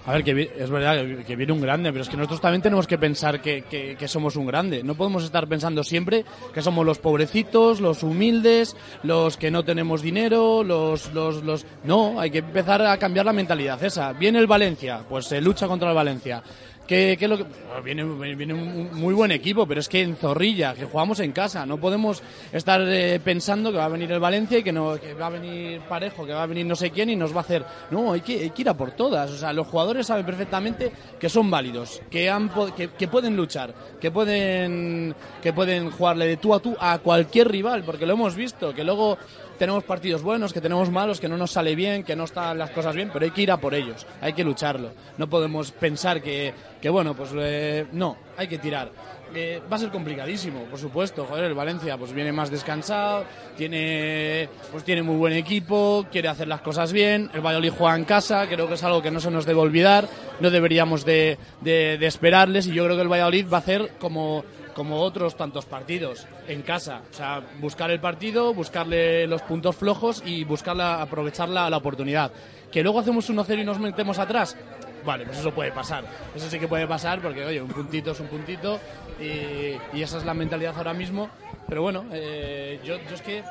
A ver, que es verdad que viene un grande, pero es que nosotros también tenemos que pensar que, que- que somos un grande. No podemos estar pensando siempre que somos los pobrecitos, los humildes, los que no tenemos dinero, los, los, los... No, hay que empezar a cambiar la mentalidad esa. Viene el Valencia, pues se lucha contra el Valencia. ¿Qué, qué lo que... bueno, viene, viene un muy buen equipo, pero es que en Zorrilla, que jugamos en casa, no podemos estar eh, pensando que va a venir el Valencia y que, no, que va a venir Parejo, que va a venir no sé quién y nos va a hacer... No, hay que, hay que ir a por todas. O sea, los jugadores saben perfectamente que son válidos, que, han, que, que pueden luchar, que pueden, que pueden jugarle de tú a tú a cualquier rival, porque lo hemos visto, que luego tenemos partidos buenos, que tenemos malos, que no nos sale bien, que no están las cosas bien, pero hay que ir a por ellos, hay que lucharlo. No podemos pensar que, que bueno, pues eh, no, hay que tirar. Eh, va a ser complicadísimo, por supuesto. Joder, el Valencia pues viene más descansado, tiene pues tiene muy buen equipo, quiere hacer las cosas bien. El Valladolid juega en casa, creo que es algo que no se nos debe olvidar. No deberíamos de, de- de esperarles y yo creo que el Valladolid va a hacer como como otros tantos partidos en casa. O sea, buscar el partido, buscarle los puntos flojos y buscarla, aprovechar la, la oportunidad. Que luego hacemos 1-0 y nos metemos atrás. Vale, pues eso puede pasar. Eso sí que puede pasar porque, oye, un puntito es un puntito y, y esa es la mentalidad ahora mismo. Pero bueno, eh, yo, yo es que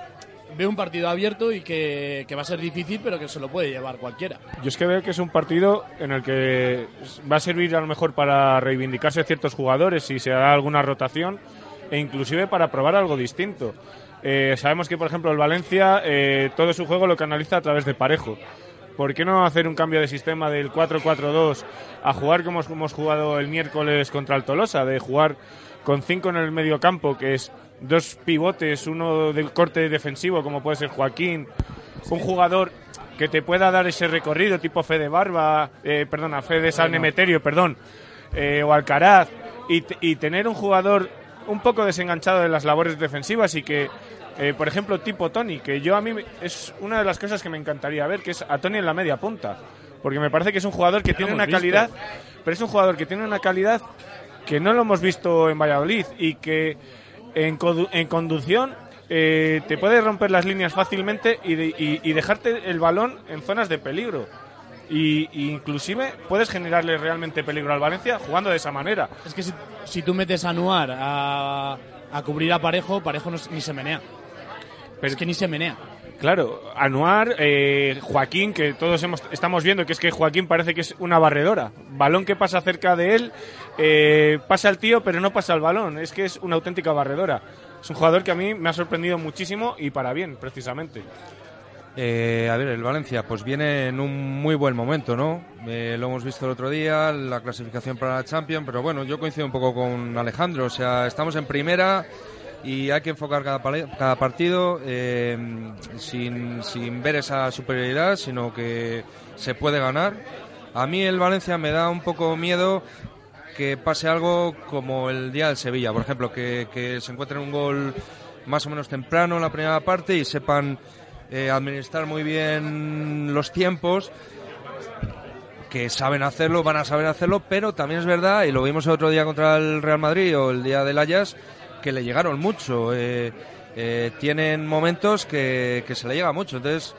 veo un partido abierto y que, que va a ser difícil, pero que se lo puede llevar cualquiera. Yo es que veo que es un partido en el que va a servir a lo mejor para reivindicarse ciertos jugadores si se da alguna rotación e inclusive para probar algo distinto. Eh, sabemos que, por ejemplo, el Valencia eh, todo su juego lo canaliza a través de Parejo. ¿Por qué no hacer un cambio de sistema del 4-4-2 a jugar como hemos jugado el miércoles contra el Tolosa? De jugar con cinco en el medio campo, que es dos pivotes, uno del corte defensivo, como puede ser Joaquín, un jugador que te pueda dar ese recorrido tipo Fede Barba, eh, perdona, Fede San Emeterio, perdón, eh, o Alcaraz, y, y tener un jugador un poco desenganchado de las labores defensivas y que, eh, por ejemplo, tipo Tony, que yo a mí es una de las cosas que me encantaría ver, que es a Tony en la media punta, porque me parece que es un jugador que tiene una visto. calidad, pero es un jugador que tiene una calidad que no lo hemos visto en Valladolid y que en, en conducción eh, te puede romper las líneas fácilmente y, de- y- y dejarte el balón en zonas de peligro. Y, y inclusive puedes generarle realmente peligro al Valencia jugando de esa manera. Es que si, si tú metes a Anuar a, a cubrir a Parejo, Parejo no, ni se menea. Pero es que ni se menea. Claro, Anuar, eh, Joaquín, que todos hemos, estamos viendo que es que Joaquín parece que es una barredora. Balón que pasa cerca de él, eh, pasa el tío, pero no pasa el balón. Es que es una auténtica barredora. Es un jugador que a mí me ha sorprendido muchísimo y para bien, precisamente. Eh, a ver, el Valencia pues viene en un muy buen momento, ¿no? Eh, lo hemos visto el otro día, la clasificación para la Champions, pero bueno, yo coincido un poco con Alejandro, o sea, estamos en primera y hay que enfocar cada, cada partido eh, sin, sin ver esa superioridad, sino que se puede ganar. A mí el Valencia me da un poco miedo que pase algo como el día del Sevilla, por ejemplo, que, se encuentren un gol más o menos temprano en la primera parte y sepan eh, administrar muy bien los tiempos, que saben hacerlo, van a saber hacerlo, pero también es verdad, y lo vimos el otro día contra el Real Madrid o el día del Ajax, que le llegaron mucho. eh, eh, tienen momentos que, que se le llega mucho, entonces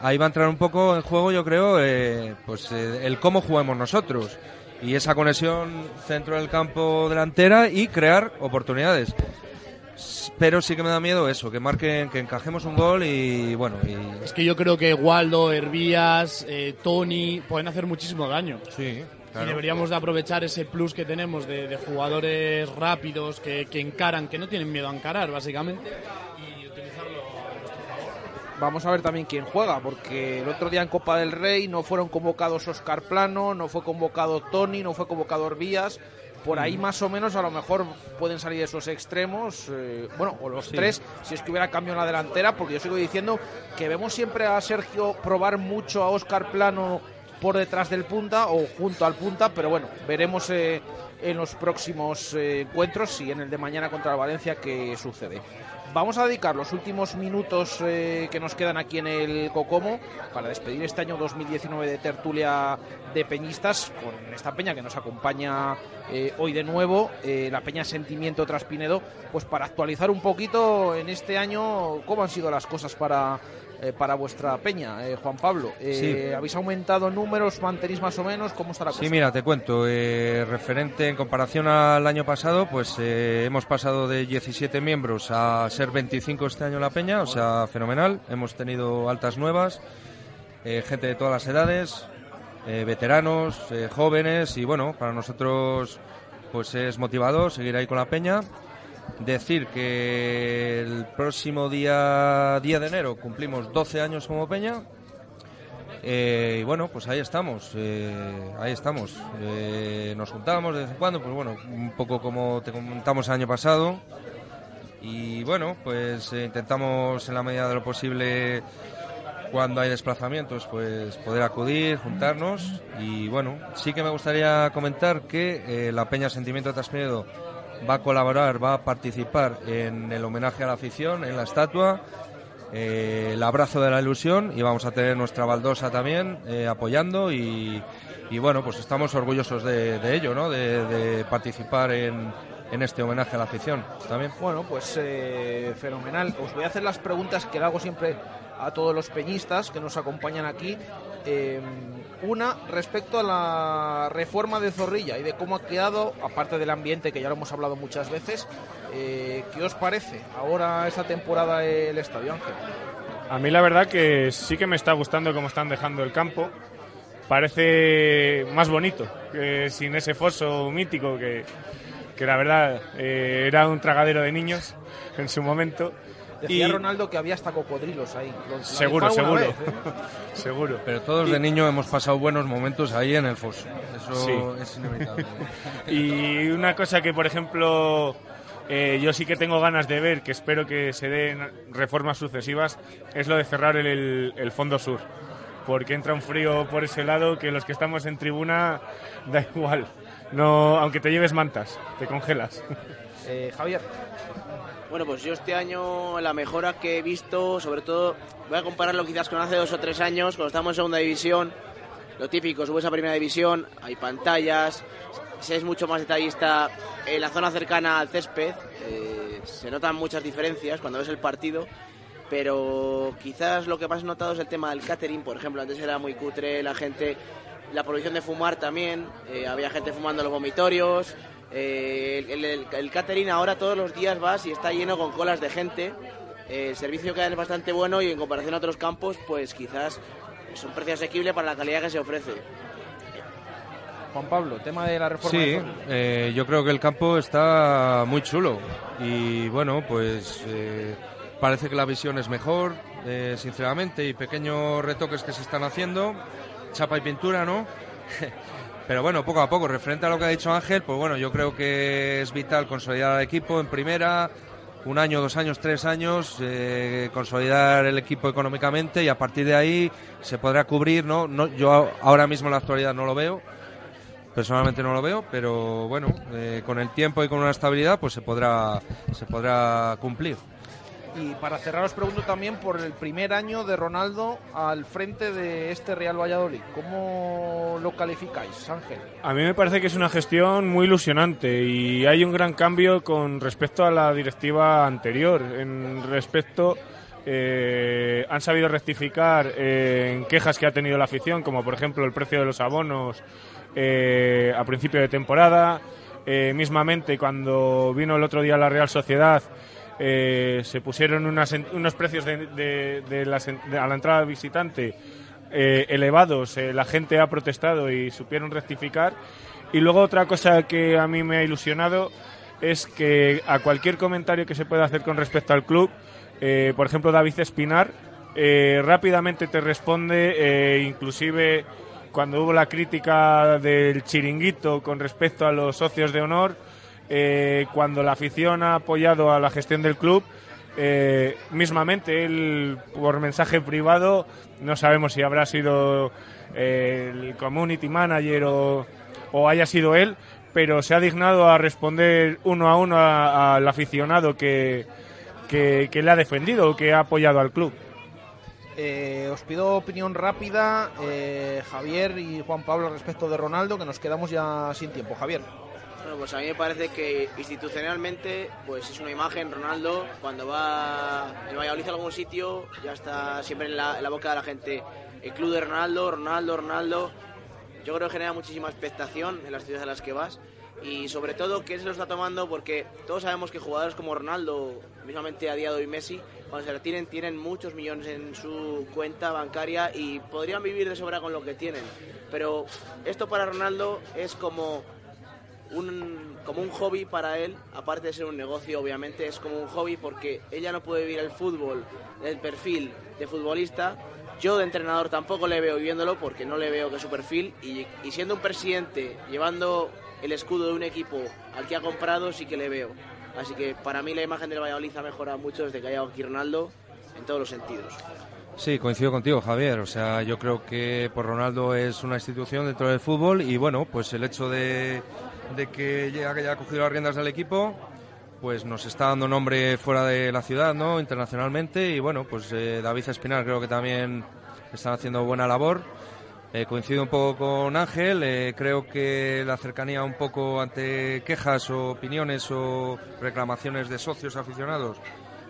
ahí va a entrar un poco en juego, yo creo, eh, pues eh, el cómo jugamos nosotros y esa conexión centro del campo delantera y crear oportunidades. Pero sí que me da miedo eso, que marquen, que encajemos un gol y bueno, y Es que yo creo que Waldo, Hervías, eh, Tony pueden hacer muchísimo daño. sí, Y deberíamos de aprovechar ese plus que tenemos de, de jugadores rápidos que, que encaran, que no tienen miedo a encarar, básicamente, y utilizarlo a nuestro favor. Vamos a ver también quién juega, porque el otro día en Copa del Rey no fueron convocados Oscar Plano, no fue convocado Tony, no fue convocado Orbías. Por ahí más o menos a lo mejor pueden salir esos extremos, eh, bueno, o los tres, si es que hubiera cambio en la delantera, porque yo sigo diciendo que vemos siempre a Sergio probar mucho a Oscar Plano por detrás del punta o junto al punta, pero bueno, veremos eh, en los próximos eh, encuentros y en el de mañana contra el Valencia qué sucede. Vamos a dedicar los últimos minutos eh, que nos quedan aquí en el Cocomo para despedir este año 2019 de tertulia de peñistas con esta peña que nos acompaña hoy de nuevo, la peña Sentimiento Traspinedo, pues para actualizar un poquito en este año cómo han sido las cosas para, eh, para vuestra peña, eh, Juan Pablo. Eh, Sí. ¿Habéis aumentado números? ¿Mantenéis más o menos? ¿Cómo está la cosa? Sí, mira, te cuento. eh, referente en comparación al año pasado, pues eh, hemos pasado de 17 miembros a ser 25 este año la Peña, o sea, fenomenal. Hemos tenido altas nuevas, gente de todas las edades, veteranos, jóvenes, y bueno, para nosotros pues es motivador seguir ahí con la Peña. Decir que el próximo día 10 de enero cumplimos 12 años como Peña, eh, y bueno, pues ahí estamos, eh, ahí estamos. Eh, nos juntamos de vez en cuando, pues bueno, un poco como te comentamos el año pasado. Y bueno, pues intentamos en la medida de lo posible, cuando hay desplazamientos, pues poder acudir, juntarnos. Y bueno, sí que me gustaría comentar que la Peña Sentimiento de va a colaborar, va a participar en el homenaje a la afición, en la estatua eh, el abrazo de la ilusión y vamos a tener nuestra baldosa también eh, apoyando y, bueno, pues estamos orgullosos de, ello, ¿no? De, participar en, en este homenaje a la afición también. Bueno, pues eh, fenomenal. Os voy a hacer las preguntas que le hago siempre a todos los peñistas que nos acompañan aquí. Eh, una respecto a la reforma de Zorrilla y de cómo ha quedado, aparte del ambiente que ya lo hemos hablado muchas veces, eh, ¿qué os parece ahora esta temporada el estadio Ángel? A mí la verdad que sí que me está gustando cómo están dejando el campo. Parece más bonito sin ese foso mítico que, que la verdad eh, era un tragadero de niños en su momento. Decía Y- Ronaldo que había hasta cocodrilos ahí. Seguro, seguro. vez, ¿eh? Seguro. Pero todos de niño hemos pasado buenos momentos ahí en el foso. Eso Sí. es inevitable. Y una cosa que, por ejemplo, eh, yo sí que tengo ganas de ver, que espero que se den reformas sucesivas, es lo de cerrar el, el- el fondo sur. porque entra un frío por ese lado que los que estamos en tribuna da igual. No, aunque te lleves mantas, te congelas. Eh, Javier. Bueno, pues yo este año la mejora que he visto, sobre todo, voy a compararlo quizás con hace dos o tres años, cuando estábamos en segunda división, lo típico, subes a primera división, hay pantallas, se es mucho más detallista en la zona cercana al césped, eh, se notan muchas diferencias cuando ves el partido, pero quizás lo que más he notado es el tema del catering, por ejemplo, antes era muy cutre, la gente, la prohibición de fumar también, eh, había gente fumando en los vomitorios, eh, el, el- el catering ahora todos los días vas y está lleno con colas de gente. Eh, el servicio que dan es bastante bueno y en comparación a otros campos, pues quizás es un precio asequible para la calidad que se ofrece. Juan Pablo, tema de la reforma. Sí, eh, yo creo que el campo está muy chulo y bueno, pues eh, parece que la visión es mejor, eh, sinceramente, y pequeños retoques que se están haciendo, chapa y pintura, ¿no? Pero bueno, poco a poco, referente a lo que ha dicho Ángel, pues bueno, yo creo que es vital consolidar al equipo en primera, un año, dos años, tres años, eh, consolidar el equipo económicamente y a partir de ahí se podrá cubrir, ¿no? no yo ahora mismo en la actualidad no lo veo, Personalmente no lo veo, pero bueno, eh, con el tiempo y con una estabilidad, pues se podrá, se podrá cumplir. Y para cerrar os pregunto también por el primer año de Ronaldo al frente de este Real Valladolid. ¿Cómo lo calificáis, Ángel? A mí me parece que es una gestión muy ilusionante y hay un gran cambio con respecto a la directiva anterior. En respecto, eh, han sabido rectificar eh, en quejas que ha tenido la afición, como por ejemplo el precio de los abonos eh, a principio de temporada. Eh, mismamente, cuando vino el otro día la Real Sociedad, eh, se pusieron unos precios de, de- a la entrada visitante eh, elevados, eh, la gente ha protestado y supieron rectificar. Y luego otra cosa que a mí me ha ilusionado es que a cualquier comentario que se pueda hacer con respecto al club, por ejemplo David Espinar, rápidamente te responde, inclusive cuando hubo la crítica del chiringuito con respecto a los socios de honor, eh, cuando la afición ha apoyado a la gestión del club, eh, mismamente él por mensaje privado, no sabemos si habrá sido eh, el community manager o, o haya sido él, pero se ha dignado a responder uno a uno al aficionado que, que, que le ha defendido o que ha apoyado al club. Eh, os pido opinión rápida, eh, Javier y Juan Pablo, respecto de Ronaldo, que nos quedamos ya sin tiempo. Javier. Pues a mí me parece que institucionalmente pues es una imagen, Ronaldo, cuando va el Valladolid a algún sitio, ya está siempre en la, en la boca de la gente. El club de Ronaldo, Ronaldo, Ronaldo, yo creo que genera muchísima expectación en las ciudades a las que vas y sobre todo que se lo está tomando porque todos sabemos que jugadores como Ronaldo, mismamente a día de hoy Messi, cuando se retiren tienen muchos millones en su cuenta bancaria y podrían vivir de sobra con lo que tienen. Pero esto para Ronaldo es como un, como un hobby para él, aparte de ser un negocio, obviamente, es como un hobby porque ella no puede vivir el fútbol, el perfil de futbolista. Yo de entrenador tampoco le veo viviéndolo porque no le veo que su perfil y, y siendo un presidente llevando el escudo de un equipo al que ha comprado sí que le veo. Así que para mí la imagen del Valladolid ha mejorado mucho desde que ha llegado aquí Ronaldo en todos los sentidos. Sí, coincido contigo, Javier. O sea, yo creo que por Ronaldo es una institución dentro del fútbol y bueno, pues el hecho de, de que ya que haya cogido las riendas del equipo, pues nos está dando nombre fuera de la ciudad, ¿no? Internacionalmente y bueno, pues eh, David Espinar creo que también están haciendo buena labor. Eh, coincido un poco con Ángel, eh, creo que la cercanía un poco ante quejas o opiniones o reclamaciones de socios aficionados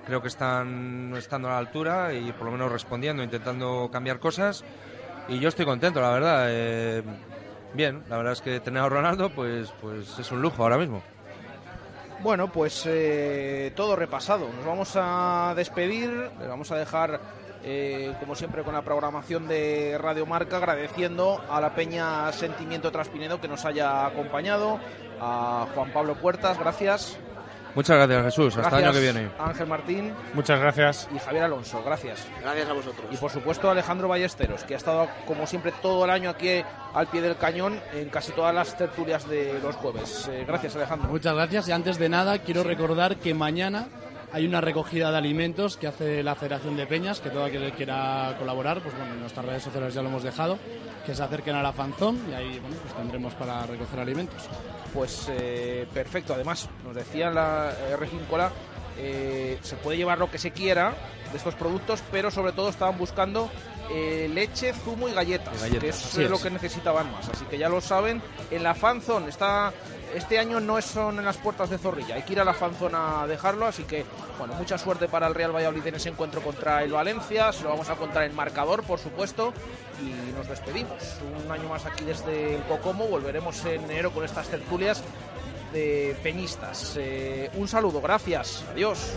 creo que están estando a la altura y por lo menos respondiendo, intentando cambiar cosas. Y yo estoy contento, la verdad. Bien, la verdad es que tener a Ronaldo, pues, pues es un lujo ahora mismo. Bueno, pues eh, todo repasado. Nos vamos a despedir, les vamos a dejar, eh, como siempre, con la programación de Radio Marca, agradeciendo a la Peña Sentimiento Traspinedo que nos haya acompañado, a Juan Pablo Puertas, gracias. Muchas gracias, Jesús. Hasta el año que Gracias, viene. Ángel Martín Muchas gracias. y Javier Alonso, gracias. Gracias a vosotros. Y por supuesto Alejandro Ballesteros, que ha estado como siempre todo el año aquí al pie del cañón en casi todas las tertulias de los jueves. Eh, gracias Alejandro. Muchas gracias y antes de nada quiero recordar que mañana hay una recogida de alimentos que hace la Federación de Peñas, que todo aquel que quiera colaborar, pues bueno, en nuestras redes sociales ya lo hemos dejado, que se acerquen a la fanzón y ahí bueno, pues tendremos para recoger alimentos. Pues eh, perfecto, además nos decía la eh, Regíncola, eh, se puede llevar lo que se quiera de estos productos, pero sobre todo estaban buscando eh, leche, zumo y galletas, Y galletas, que es así lo es. que necesitaban más. Así que ya lo saben, en la fanzone está este año no son en las puertas de Zorrilla, hay que ir a la fanzone a dejarlo, así que bueno, mucha suerte para el Real Valladolid en ese encuentro contra el Valencia, se lo vamos a contar en marcador, por supuesto, y nos despedimos. Un año más aquí desde el Cocomo, volveremos en enero con estas tertulias de peñistas. Eh, un saludo, gracias, adiós.